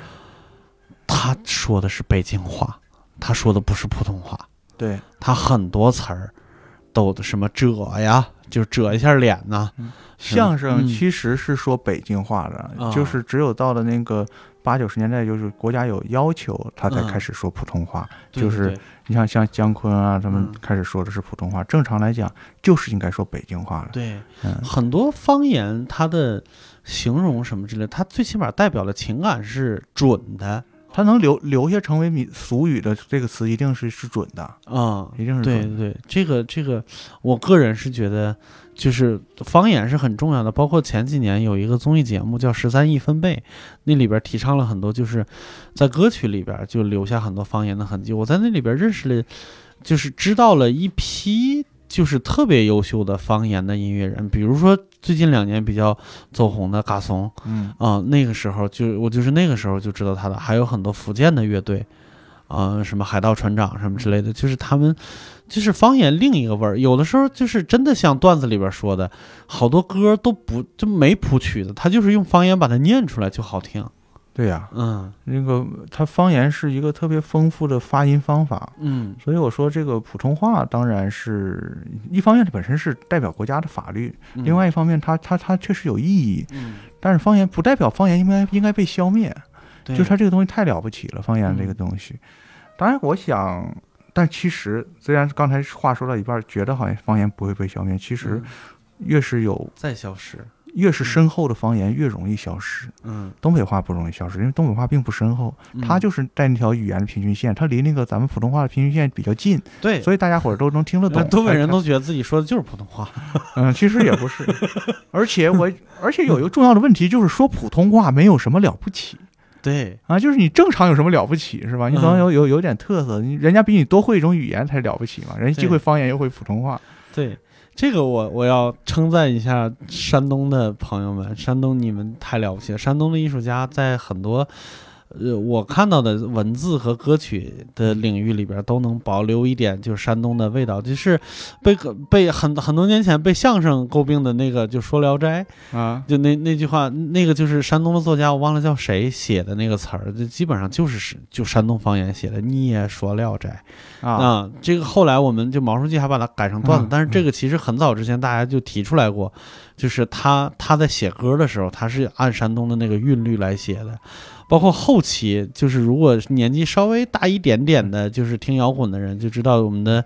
他说的是北京话，他说的不是普通话，对他很多词儿都什么这呀，就遮一下脸呐。相声其实是说北京话的，就是只有到了那个八九十年代，就是国家有要求，他才开始说普通话。就是你像像姜昆啊，他们开始说的是普通话。正常来讲，就是应该说北京话了。对，很多方言它的形容什么之类，它最起码代表的情感是准的。它能留留下成为民俗语的这个词，一定是是准的啊，一定是对对。这个这个，我个人是觉得。就是方言是很重要的，包括前几年有一个综艺节目叫《十三亿分贝》，那里边提倡了很多，就是在歌曲里边就留下很多方言的痕迹。我在那里边认识了，就是知道了一批就是特别优秀的方言的音乐人，比如说最近两年比较走红的嘎怂，嗯啊，那个时候就我就是那个时候就知道他的，还有很多福建的乐队。啊，什么海盗船长什么之类的，就是他们，就是方言另一个味儿。有的时候就是真的像段子里边说的，好多歌都不就没谱曲的，他就是用方言把它念出来就好听。对呀，嗯，那个它方言是一个特别丰富的发音方法。嗯，所以我说这个普通话当然是一方面，它本身是代表国家的法律；另外一方面，它它它确实有意义。嗯，但是方言不代表方言应该应该被消灭。就它这个东西太了不起了，方言这个东西。当然，我想，但其实虽然刚才话说到一半，觉得好像方言不会被消灭，其实越是有再消失，越是深厚的方言越容易消失。嗯，东北话不容易消失，因为东北话并不深厚，它就是在那条语言的平均线，它离那个咱们普通话的平均线比较近。对，所以大家伙儿都能听得懂。东北人 都觉得自己说的就是普通话。嗯，其实也不是。而且我，而且有一个重要的问题就是说普通话没有什么了不起。对啊，就是你正常有什么了不起是吧？你总要有有有点特色，你人家比你多会一种语言才了不起嘛。人家既会方言又会普通话。对，这个我我要称赞一下山东的朋友们，山东你们太了不起了。山东的艺术家在很多。呃，我看到的文字和歌曲的领域里边都能保留一点，就是山东的味道，就是被被很很多年前被相声诟病的那个，就说《聊斋》啊，就那那句话，那个就是山东的作家，我忘了叫谁写的那个词儿，就基本上就是是就山东方言写的。你也说《聊斋》啊，这个后来我们就毛书记还把它改成段子，但是这个其实很早之前大家就提出来过，就是他他在写歌的时候，他是按山东的那个韵律来写的。包括后期，就是如果年纪稍微大一点点的，就是听摇滚的人，就知道我们的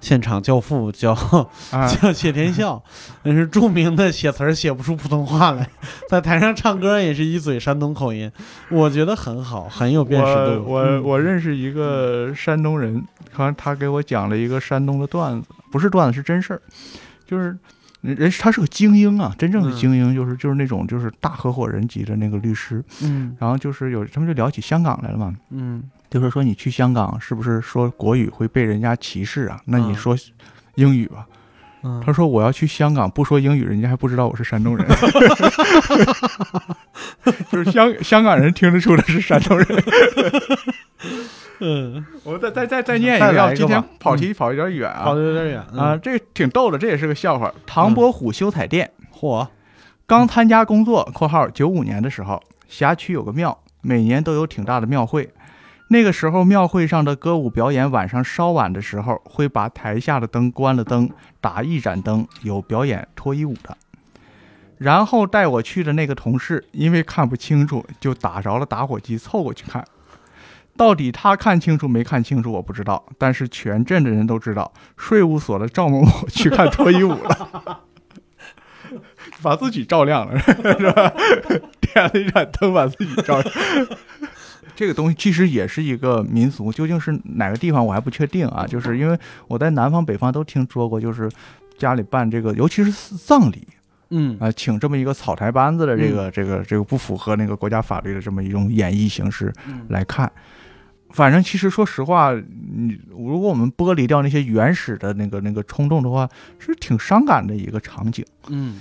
现场教父叫 叫谢天笑，那是著名的写词儿写不出普通话来，在台上唱歌也是一嘴山东口音，我觉得很好，很有辨识度。我我认识一个山东人，好像他给我讲了一个山东的段子，不是段子，是真事儿，就是。人他是个精英啊，真正的精英就是就是那种就是大合伙人级的那个律师，嗯，然后就是有他们就聊起香港来了嘛，嗯，就是说你去香港是不是说国语会被人家歧视啊？那你说英语吧，他说我要去香港不说英语，人家还不知道我是山东人 就是香香港人听得出来是山东人。嗯，我再再再再念一个，今天跑题跑有点远啊，跑的有点远啊，这挺逗的，这也是个笑话。唐伯虎修彩电，嚯，刚参加工作（括号九五年的时候），辖区有个庙，每年都有挺大的庙会。那个时候庙会上的歌舞表演，晚上稍晚的时候会把台下的灯关了灯，打一盏灯，有表演脱衣舞的。然后带我去的那个同事，因为看不清楚，就打着了打火机凑过去看。到底他看清楚没看清楚，我不知道。但是全镇的人都知道，税务所的赵某某去看脱衣舞了，把自己照亮了，是吧？点了一盏灯，把自己照亮。这个东西其实也是一个民俗，究竟是哪个地方我还不确定啊。就是因为我在南方、北方都听说过，就是家里办这个，尤其是葬礼，嗯啊，请这么一个草台班子的这个、这个、这个不符合那个国家法律的这么一种演绎形式来看。反正其实说实话，你如果我们剥离掉那些原始的那个那个冲动的话，是挺伤感的一个场景。嗯，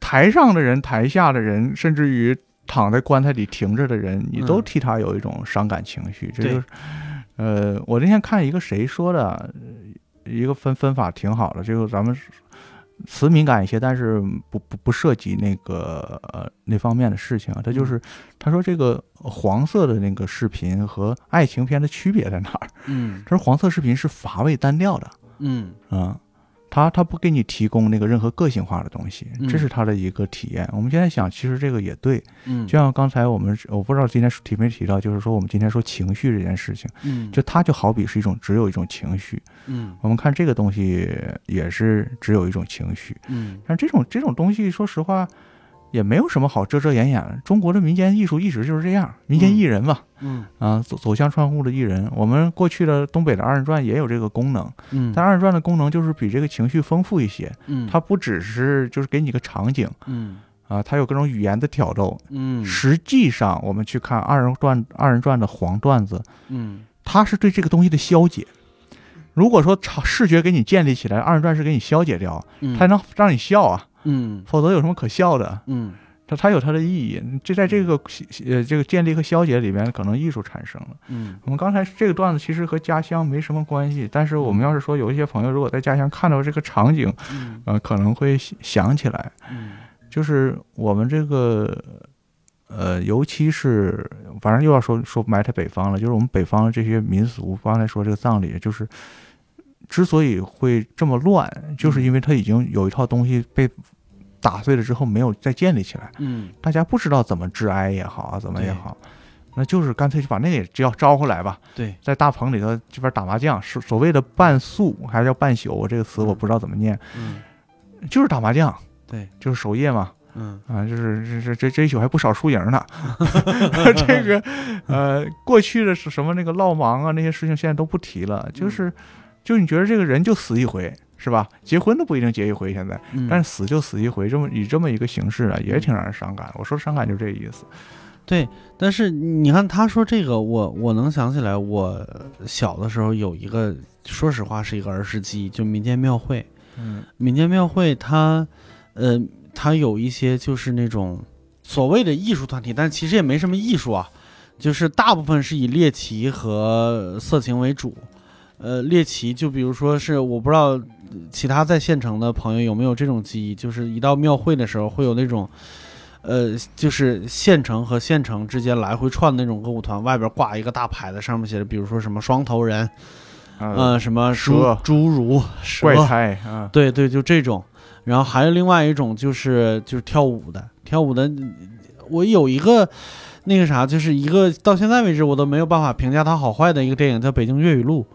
台上的人、台下的人，甚至于躺在棺材里停着的人，你都替他有一种伤感情绪。这就是，呃，我那天看一个谁说的，一个分分法挺好的，这个咱们词敏感一些，但是不不不涉及那个呃那方面的事情啊。他就是他说这个黄色的那个视频和爱情片的区别在哪儿？嗯，他说黄色视频是乏味单调的，嗯啊。他他不给你提供那个任何个性化的东西，这是他的一个体验。我们现在想，其实这个也对，嗯，就像刚才我们我不知道今天提没提到，就是说我们今天说情绪这件事情，嗯，就它就好比是一种只有一种情绪，嗯，我们看这个东西也是只有一种情绪，嗯，但这种这种东西，说实话。也没有什么好遮遮掩掩的。中国的民间艺术一直就是这样，民间艺人嘛，嗯啊，走走向窗户的艺人。我们过去的东北的二人转也有这个功能，嗯，但二人转的功能就是比这个情绪丰富一些，嗯，它不只是就是给你个场景，嗯，啊，它有各种语言的挑逗，嗯，实际上我们去看二人转二人转的黄段子，嗯，它是对这个东西的消解。如果说场视觉给你建立起来，二人转是给你消解掉，它能让你笑啊。嗯，否则有什么可笑的？嗯，它它有它的意义，这在这个呃这个建立和消解里面，可能艺术产生了。嗯，我们刚才这个段子其实和家乡没什么关系，但是我们要是说有一些朋友如果在家乡看到这个场景，呃，可能会想起来，嗯，就是我们这个呃，尤其是反正又要说说埋汰北方了，就是我们北方的这些民俗，刚才说这个葬礼，就是之所以会这么乱，就是因为它已经有一套东西被。打碎了之后没有再建立起来，嗯，大家不知道怎么致哀也好啊，怎么也好，那就是干脆就把那个也叫招回来吧。对，在大棚里头这边打麻将，是所谓的半宿还是叫半宿？这个词我不知道怎么念，嗯，就是打麻将，对，就是守夜嘛，嗯啊，就是这这这这一宿还不少输赢呢。这个呃，过去的是什么那个闹忙啊那些事情现在都不提了，就是就你觉得这个人就死一回。是吧？结婚都不一定结一回，现在，但是死就死一回，这么以这么一个形式啊，也挺让人伤感。我说伤感就这意思。对，但是你看他说这个，我我能想起来，我小的时候有一个，说实话是一个儿时记忆，就民间庙会。嗯，民间庙会它，呃，它有一些就是那种所谓的艺术团体，但其实也没什么艺术啊，就是大部分是以猎奇和色情为主。呃，猎奇就比如说是我不知道其他在县城的朋友有没有这种记忆，就是一到庙会的时候会有那种，呃，就是县城和县城之间来回串那种歌舞团，外边挂一个大牌子，上面写着，比如说什么双头人，呃，什么蛇、侏儒、怪胎啊，对对，就这种。然后还有另外一种就是就是跳舞的，跳舞的，我有一个那个啥，就是一个到现在为止我都没有办法评价它好坏的一个电影，叫《北京粤语录》。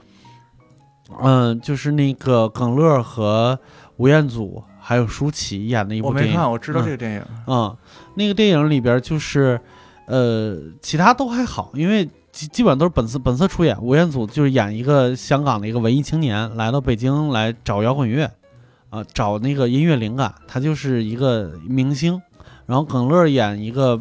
嗯，就是那个耿乐和吴彦祖还有舒淇演的一部电影。我没看，我知道这个电影。嗯，那个电影里边就是，呃，其他都还好，因为基基本都是本色本色出演。吴彦祖就是演一个香港的一个文艺青年，来到北京来找摇滚乐，啊，找那个音乐灵感。他就是一个明星。然后耿乐演一个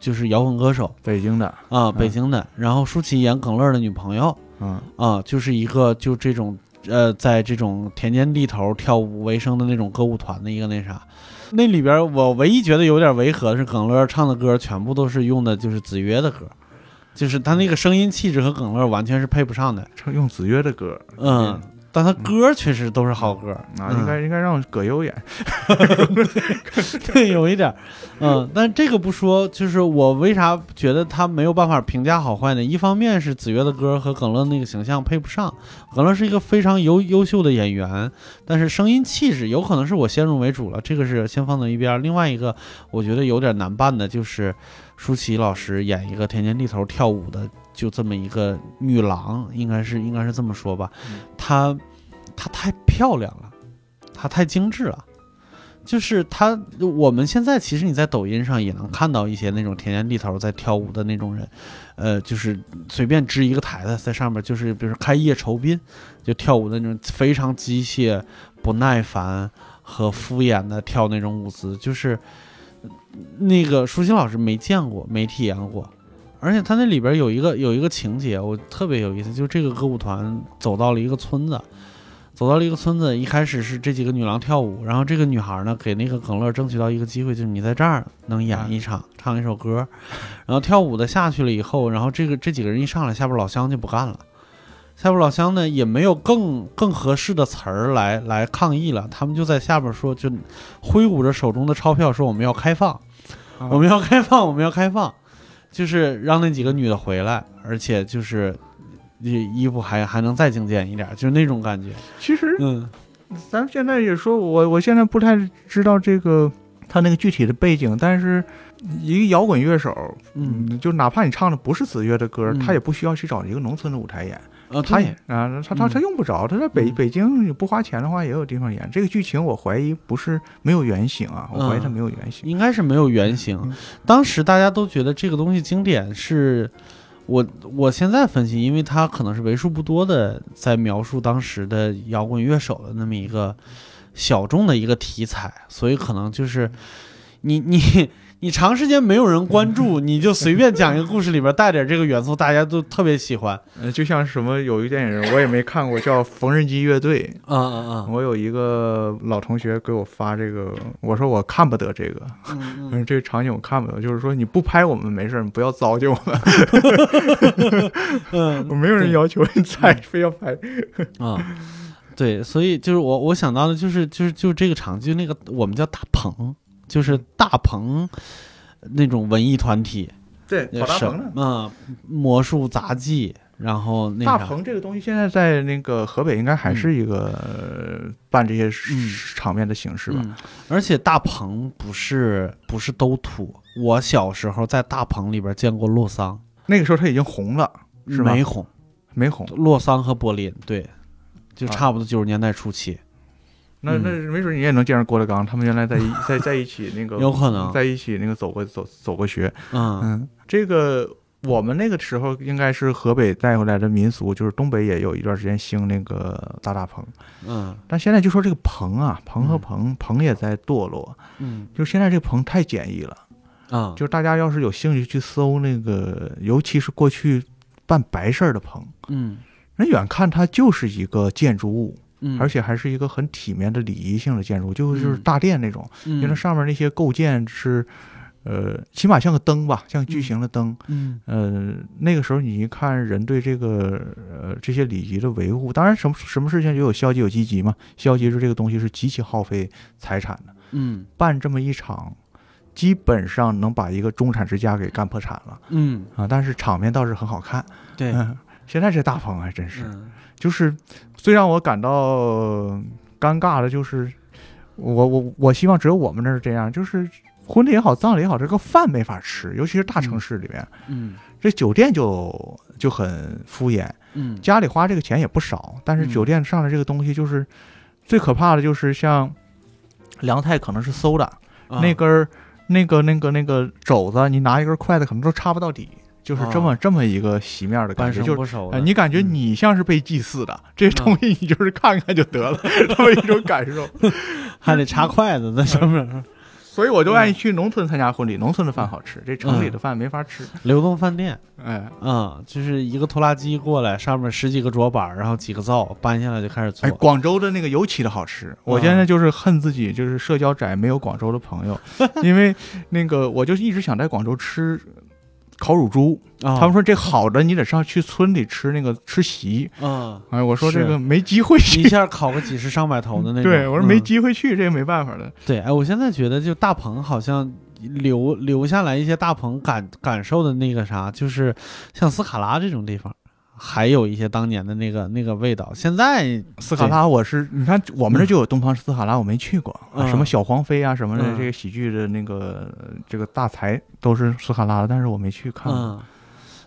就是摇滚歌手，北京的啊，北京的。然后舒淇演耿乐的女朋友。嗯啊，就是一个就这种呃，在这种田间地头跳舞为生的那种歌舞团的一个那啥，那里边我唯一觉得有点违和的是耿乐唱的歌全部都是用的就是子曰的歌，就是他那个声音气质和耿乐完全是配不上的，唱用子曰的歌，嗯。但他歌确实都是好歌啊，应该应该让葛优演，对，有一点，嗯，但这个不说，就是我为啥觉得他没有办法评价好坏呢？一方面是子越的歌和耿乐那个形象配不上，耿乐是一个非常优优秀的演员，但是声音气质有可能是我先入为主了，这个是先放在一边。另外一个我觉得有点难办的就是舒淇老师演一个田间地头跳舞的。就这么一个女郎，应该是应该是这么说吧，她她太漂亮了，她太精致了，就是她。我们现在其实你在抖音上也能看到一些那种田间地头在跳舞的那种人，呃，就是随便支一个台子在上面，就是比如说开业酬宾，就跳舞的那种非常机械、不耐烦和敷衍的跳那种舞姿，就是那个舒心老师没见过，没体验过。而且他那里边有一个有一个情节，我特别有意思，就是这个歌舞团走到了一个村子，走到了一个村子，一开始是这几个女郎跳舞，然后这个女孩呢给那个耿乐争取到一个机会，就是你在这儿能演一场，唱一首歌，然后跳舞的下去了以后，然后这个这几个人一上来，下边老乡就不干了，下边老乡呢也没有更更合适的词儿来来抗议了，他们就在下边说，就挥舞着手中的钞票说我们要开放，我们要开放，我们要开放，就是让那几个女的回来，而且就是衣衣服还还能再精简一点，就是那种感觉。其实，嗯，咱们现在也说我我现在不太知道这个他那个具体的背景，但是一个摇滚乐手，嗯，就哪怕你唱的不是子越的歌，他也不需要去找一个农村的舞台演。啊，他也啊，他他他用不着，他在北北京不花钱的话，也有地方演。这个剧情我怀疑不是没有原型啊，我怀疑他没有原型，应该是没有原型。当时大家都觉得这个东西经典，是我我现在分析，因为他可能是为数不多的在描述当时的摇滚乐手的那么一个小众的一个题材，所以可能就是你你。你长时间没有人关注，你就随便讲一个故事，里边带点这个元素，大家都特别喜欢。呃，就像什么有一个电影我也没看过，叫《缝纫机乐队》。啊啊啊。我有一个老同学给我发这个，我说我看不得这个。嗯嗯。这个场景我看不得，就是说你不拍我们没事，你不要糟践我们。嗯。我没有人要求你拍，非要拍。啊，对，所以就是我我想到的就是就是就是这个场景，那个我们叫大棚。就是大鹏那种文艺团体，对，跑大鹏的，嗯，魔术杂技，然后那大鹏这个东西现在在那个河北应该还是一个办这些场面的形式吧。而且大鹏不是不是都土，我小时候在大鹏里边见过洛桑，那个时候他已经红了，是没红，没红。洛桑和柏林，对，就差不多九十年代初期。那那没准你也能见着郭德纲，他们原来在一在在一起那个有可能在一起那个走过走走过学，嗯。嗯，这个我们那个时候应该是河北带回来的民俗，就是东北也有一段时间兴那个搭大棚，嗯，但现在就说这个棚啊，棚和棚棚也在堕落，嗯，就现在这个棚太简易了，啊，就是大家要是有兴趣去搜那个，尤其是过去办白事儿的棚，嗯，人远看它就是一个建筑物。嗯，而且还是一个很体面的礼仪性的建筑，就就是大殿那种，因为它上面那些构件是，呃，起码像个灯吧，像巨型的灯。嗯，呃，那个时候你一看人对这个呃这些礼仪的维护，当然什么什么事情就有消极有积极嘛。消极是这个东西是极其耗费财产的。嗯，办这么一场，基本上能把一个中产之家给干破产了。嗯啊，但是场面倒是很好看。对，现在这大棚还真是。就是，最让我感到尴尬的就是，我我我希望只有我们那儿这样，就是婚礼也好，葬礼也好，这个饭没法吃，尤其是大城市里面，嗯，这酒店就就很敷衍，嗯，家里花这个钱也不少，但是酒店上的这个东西就是最可怕的就是像凉菜可能是馊的，那根儿那个那个那个肘子，你拿一根筷子可能都插不到底。就是这么这么一个席面的感觉，就是你感觉你像是被祭祀的，这东西你就是看看就得了，这么一种感受，还得插筷子在上面。所以我就愿意去农村参加婚礼，农村的饭好吃，这城里的饭没法吃。流动饭店，哎，嗯，就是一个拖拉机过来，上面十几个桌板，然后几个灶，搬下来就开始做。哎，广州的那个尤其的好吃，我现在就是恨自己，就是社交窄，没有广州的朋友，因为那个我就一直想在广州吃。烤乳猪，他们说这好的，你得上去村里吃那个吃席。嗯，哎，我说这个没机会去，一下烤个几十上百头的那种。对，我说没机会去，这个没办法的。对，哎，我现在觉得就大棚好像留留下来一些大棚感感受的那个啥，就是像斯卡拉这种地方。还有一些当年的那个那个味道。现在斯卡拉，我是你看我们这就有东方斯卡拉，我没去过。什么小黄飞啊什么的，这个喜剧的那个这个大才都是斯卡拉的，但是我没去看。嗯，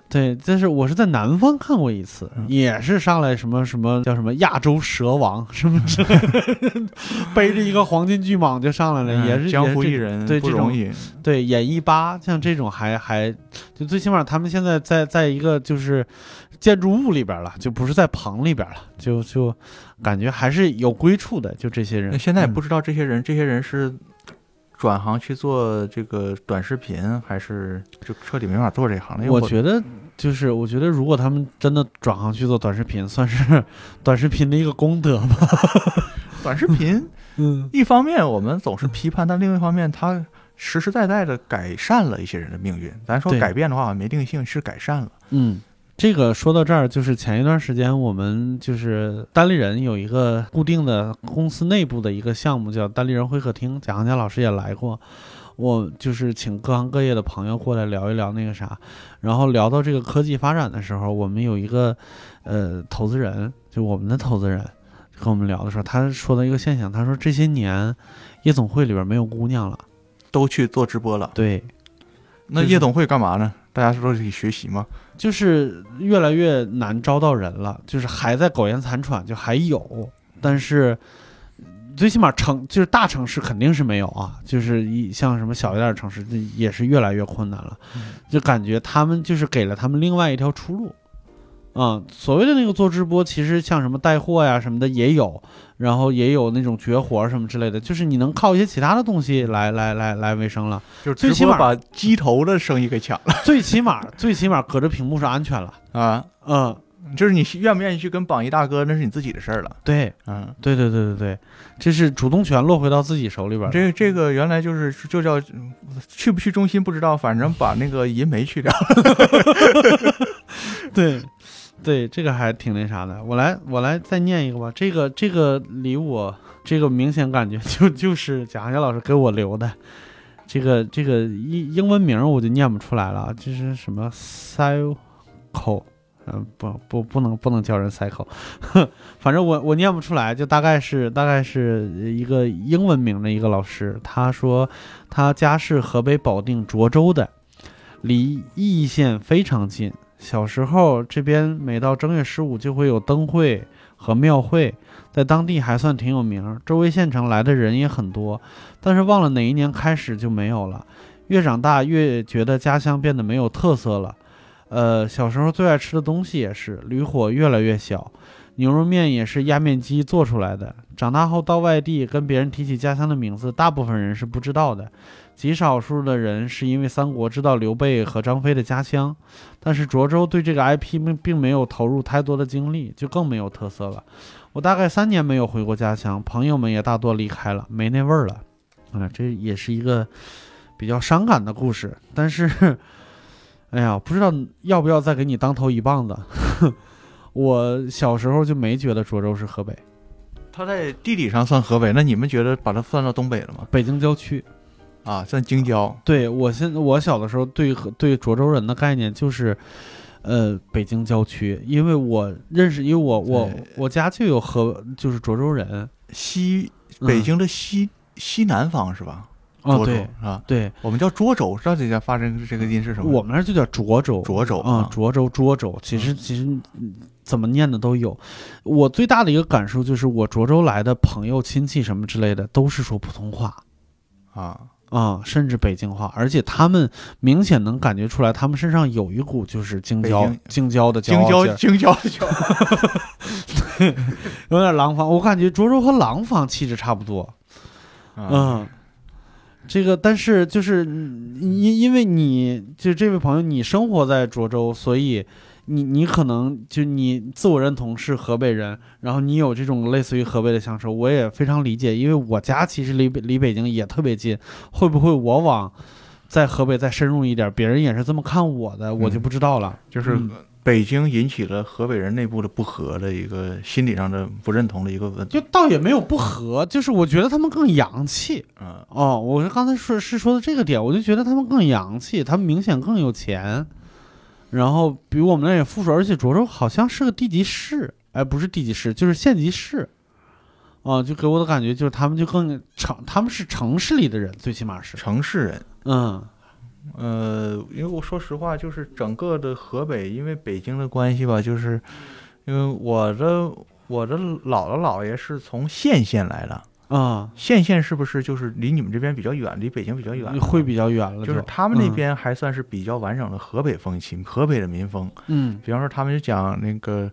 对，但是我是在南方看过一次，也是上来什么什么叫什么亚洲蛇王 什么之类的，背着一个黄金巨蟒就上来了，也是江湖艺人，对不容易。对演艺吧，像这种还还就最起码他们现在在在一个就是。建筑物里边了，就不是在棚里边了，就就感觉还是有归处的。就这些人，现在也不知道这些人，这些人是转行去做这个短视频，还是就彻底没法做这行了。我觉得，就是我觉得，如果他们真的转行去做短视频，算是 短视频的一个功德吧。短视频，嗯，一方面我们总是批判，但另一方面，它实实在在的改善了一些人的命运。咱说改变的话，没定性，是改善了。嗯。这个说到这儿，就是前一段时间我们就是单立人有一个固定的公司内部的一个项目，叫单立人会客厅，贾行家老师也来过。我就是请各行各业的朋友过来聊一聊那个啥，然后聊到这个科技发展的时候，我们有一个呃投资人，就我们的投资人跟我们聊的时候，他说的一个现象，他说这些年夜总会里边没有姑娘了，都去做直播了。对，那夜总会干嘛呢？大家是都去学习吗？就是越来越难招到人了，就是还在苟延残喘，就还有，但是。最起码城就是大城市肯定是没有啊，就是一像什么小一点的城市，也是越来越困难了。就感觉他们就是给了他们另外一条出路，啊，所谓的那个做直播，其实像什么带货呀什么的也有，然后也有那种绝活什么之类的，就是你能靠一些其他的东西来来来来维生了。就是最起码把鸡头的生意给抢了。最起码最起码隔着屏幕是安全了 啊，嗯。就是你愿不愿意去跟榜一大哥，那是你自己的事儿了。对，嗯，对对对对对，这是主动权落回到自己手里边。这这个原来就是就叫去不去中心不知道，反正把那个银梅去掉。对，对，这个还挺那啥的。我来我来再念一个吧。这个这个离我这个明显感觉就 就是贾行家老师给我留的。这个这个英英文名我就念不出来了，就是什么 cycle。嗯，不不不能不能叫人 cycle，反正我我念不出来，就大概是大概是一个英文名的一个老师。他说他家是河北保定涿州的，离易县非常近。小时候这边每到正月十五就会有灯会和庙会，在当地还算挺有名，周围县城来的人也很多。但是忘了哪一年开始就没有了。越长大越觉得家乡变得没有特色了。呃，小时候最爱吃的东西也是驴火越来越小，牛肉面也是压面机做出来的。长大后到外地跟别人提起家乡的名字，大部分人是不知道的，极少数的人是因为三国知道刘备和张飞的家乡。但是涿州对这个 IP 并并没有投入太多的精力，就更没有特色了。我大概三年没有回过家乡，朋友们也大多离开了，没那味儿了。啊，这也是一个比较伤感的故事，但是。哎呀，不知道要不要再给你当头一棒子。我小时候就没觉得涿州是河北，它在地理上算河北，那你们觉得把它算到东北了吗？北京郊区，啊，算京郊。对我现我小的时候对对涿州人的概念就是，呃，北京郊区，因为我认识，因为我我我家就有河，就是涿州人，西北京的西西南方是吧？哦，对啊，对，我们叫涿州，知道这家发生这个音是什么？我们那就叫涿州，涿州啊，涿州，涿州。其实其实怎么念的都有。我最大的一个感受就是，我涿州来的朋友、亲戚什么之类的，都是说普通话，啊啊，甚至北京话，而且他们明显能感觉出来，他们身上有一股就是京郊、京郊的京郊、京郊的郊，对，有点廊坊。我感觉涿州和廊坊气质差不多，嗯。这个，但是就是因因为你就这位朋友，你生活在涿州，所以你你可能就你自我认同是河北人，然后你有这种类似于河北的享受，我也非常理解。因为我家其实离离北京也特别近，会不会我往在河北再深入一点，别人也是这么看我的，我就不知道了。就是。北京引起了河北人内部的不和的一个心理上的不认同的一个问题，就倒也没有不和，就是我觉得他们更洋气。嗯，哦，我是刚才说是说的这个点，我就觉得他们更洋气，他们明显更有钱，然后比我们那也富庶，而且涿州好像是个地级市，哎，不是地级市，就是县级市。啊，就给我的感觉就是他们就更城，他们是城市里的人，最起码是城市人。嗯。呃，因为我说实话，就是整个的河北，因为北京的关系吧，就是因为我的我的姥姥姥爷是从县县来的啊，县县是不是就是离你们这边比较远，离北京比较远，会比较远了。就是他们那边还算是比较完整的河北风情，河北的民风。嗯，比方说他们就讲那个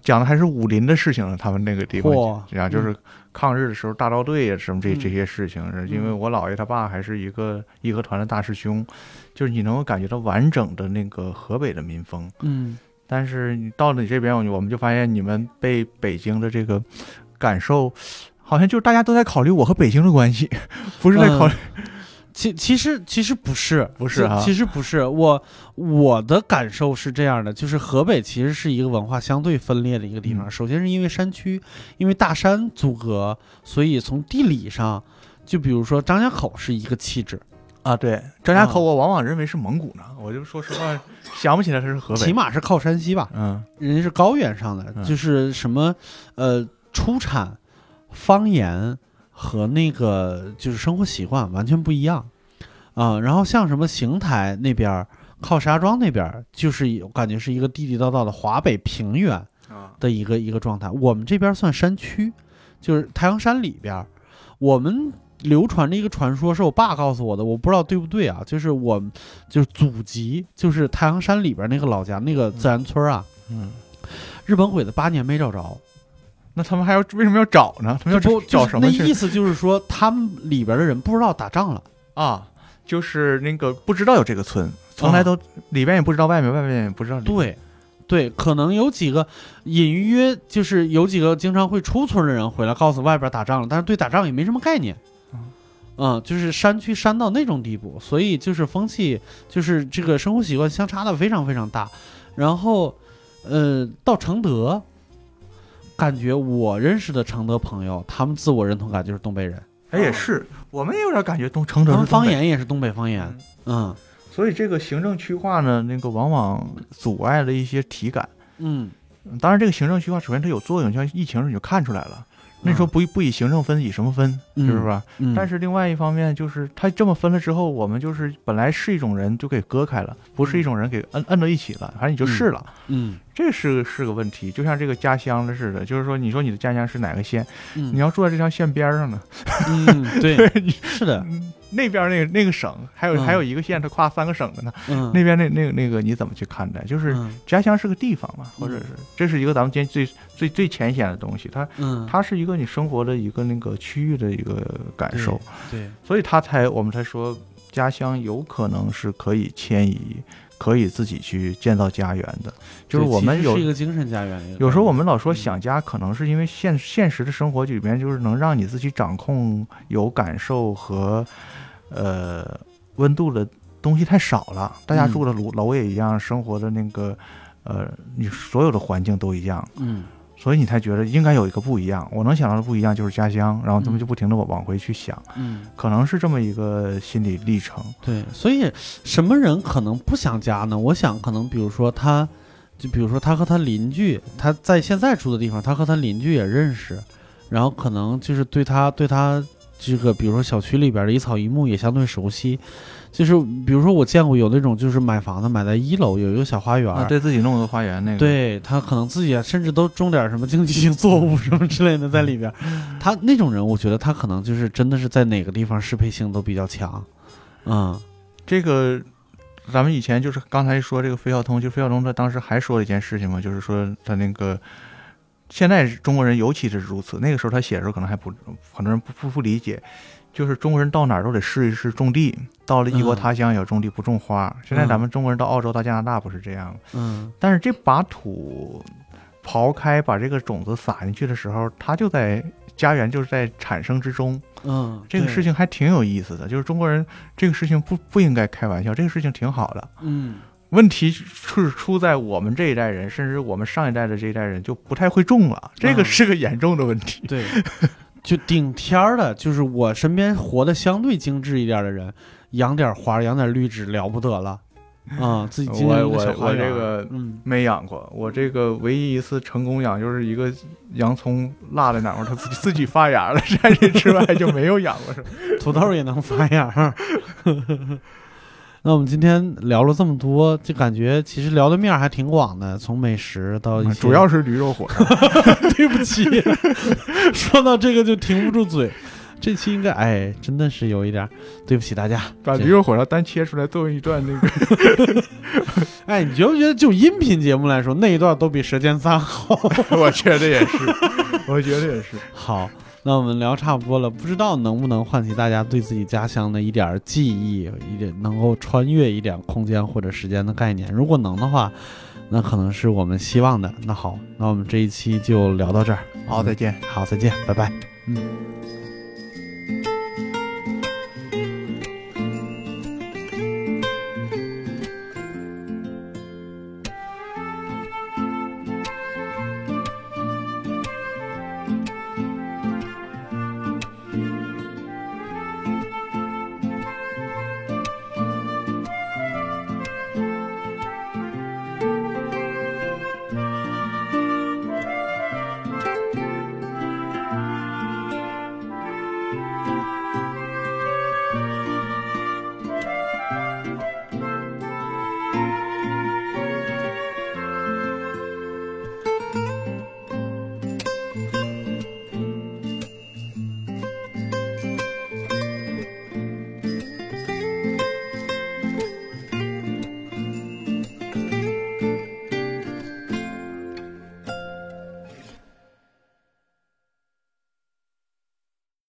讲的还是武林的事情呢，他们那个地方讲就是。抗日的时候，大刀队啊，什么这这些事情，因为我姥爷他爸还是一个义和团的大师兄，就是你能够感觉到完整的那个河北的民风。嗯，但是你到了你这边，我们就发现你们被北京的这个感受，好像就是大家都在考虑我和北京的关系，不是在考虑。其其实其实不是，不是啊，其实不是。我我的感受是这样的，就是河北其实是一个文化相对分裂的一个地方。首先是因为山区，因为大山阻隔，所以从地理上，就比如说张家口是一个气质啊。对，张家口我往往认为是蒙古呢，我就说实话 想不起来它是河北，起码是靠山西吧？嗯，人家是高原上的，就是什么呃出产方言。和那个就是生活习惯完全不一样，啊，然后像什么邢台那边靠石家庄那边，就是我感觉是一个地地道道的华北平原的一个一个状态。我们这边算山区，就是太阳山里边。我们流传着一个传说，是我爸告诉我的，我不知道对不对啊。就是我就是祖籍就是太阳山里边那个老家那个自然村啊，嗯，日本鬼子八年没找着。那他们还要为什么要找呢？他们要找找什么？那意思就是说，他们里边的人不知道打仗了啊，就是那个不知道有这个村，从来都里边也不知道外面，外面也不知道。对，对，可能有几个隐约就是有几个经常会出村的人回来告诉外边打仗了，但是对打仗也没什么概念。嗯，就是山区山到那种地步，所以就是风气，就是这个生活习惯相差的非常非常大。然后，呃，到承德。感觉我认识的承德朋友，他们自我认同感就是东北人。哎，也是，我们也有点感觉东承德方言也是东北方言。嗯，所以这个行政区划呢，那个往往阻碍了一些体感。嗯，当然，这个行政区划首先它有作用，像疫情你就看出来了。那时候不不以行政分，以什么分，是吧？但是另外一方面，就是他这么分了之后，我们就是本来是一种人就给割开了，不是一种人给摁摁到一起了，反正你就是了。嗯，这是是个问题，就像这个家乡的似的，就是说，你说你的家乡是哪个县？你要住在这条线边上呢？嗯，对，是的。那边那个那个省还有还有一个县，它跨三个省的呢。那边那那个那个你怎么去看待？就是家乡是个地方嘛，或者是这是一个咱们今天最最最浅显的东西。它它是一个你生活的一个那个区域的一个感受。对，所以它才我们才说家乡有可能是可以迁移，可以自己去建造家园的。就是我们有一个精神家园。有时候我们老说想家，可能是因为现现实的生活里面就是能让你自己掌控、有感受和。呃，温度的东西太少了，大家住的楼楼也一样，生活的那个，呃，你所有的环境都一样，嗯，所以你才觉得应该有一个不一样。我能想到的不一样就是家乡，然后他们就不停的往往回去想，嗯，可能是这么一个心理历程。对，所以什么人可能不想家呢？我想可能比如说他，就比如说他和他邻居，他在现在住的地方，他和他邻居也认识，然后可能就是对他对他。这个，比如说小区里边的一草一木也相对熟悉，就是比如说我见过有那种就是买房子买在一楼有一个小花园，对自己弄个花园那个，对他可能自己甚至都种点什么经济性作物什么之类的在里边，他那种人我觉得他可能就是真的是在哪个地方适配性都比较强，嗯，这个咱们以前就是刚才说这个费孝通，就费孝通他当时还说了一件事情嘛，就是说他那个。现在中国人尤其是如此。那个时候他写的时候可能还不很多人不不不理解，就是中国人到哪儿都得试一试种地，到了异国他乡也要种地不种花。现在咱们中国人到澳洲到加拿大不是这样嗯。但是这把土刨开，把这个种子撒进去的时候，它就在家园就是在产生之中。嗯。这个事情还挺有意思的，就是中国人这个事情不不应该开玩笑，这个事情挺好的。嗯。问题是出在我们这一代人，甚至我们上一代的这一代人就不太会种了，这个是个严重的问题。对，就顶天儿的，就是我身边活得相对精致一点的人，养点花，养点绿植了不得了啊！自己我我我这个没养过，我这个唯一一次成功养就是一个洋葱落在哪儿，它自己自己发芽了，这之外就没有养过什么。土豆也能发芽。那我们今天聊了这么多，就感觉其实聊的面还挺广的，从美食到，主要是驴肉火烧。对不起，说到这个就停不住嘴。这期应该哎，真的是有一点对不起大家。把驴肉火烧单切出来作为一段那个，哎，你觉不觉得就音频节目来说，那一段都比《舌尖三》好？我觉得也是，我觉得也是。好。那我们聊差不多了，不知道能不能唤起大家对自己家乡的一点记忆，一点能够穿越一点空间或者时间的概念。如果能的话，那可能是我们希望的。那好，那我们这一期就聊到这儿。好，再见。好，再见，拜拜。嗯。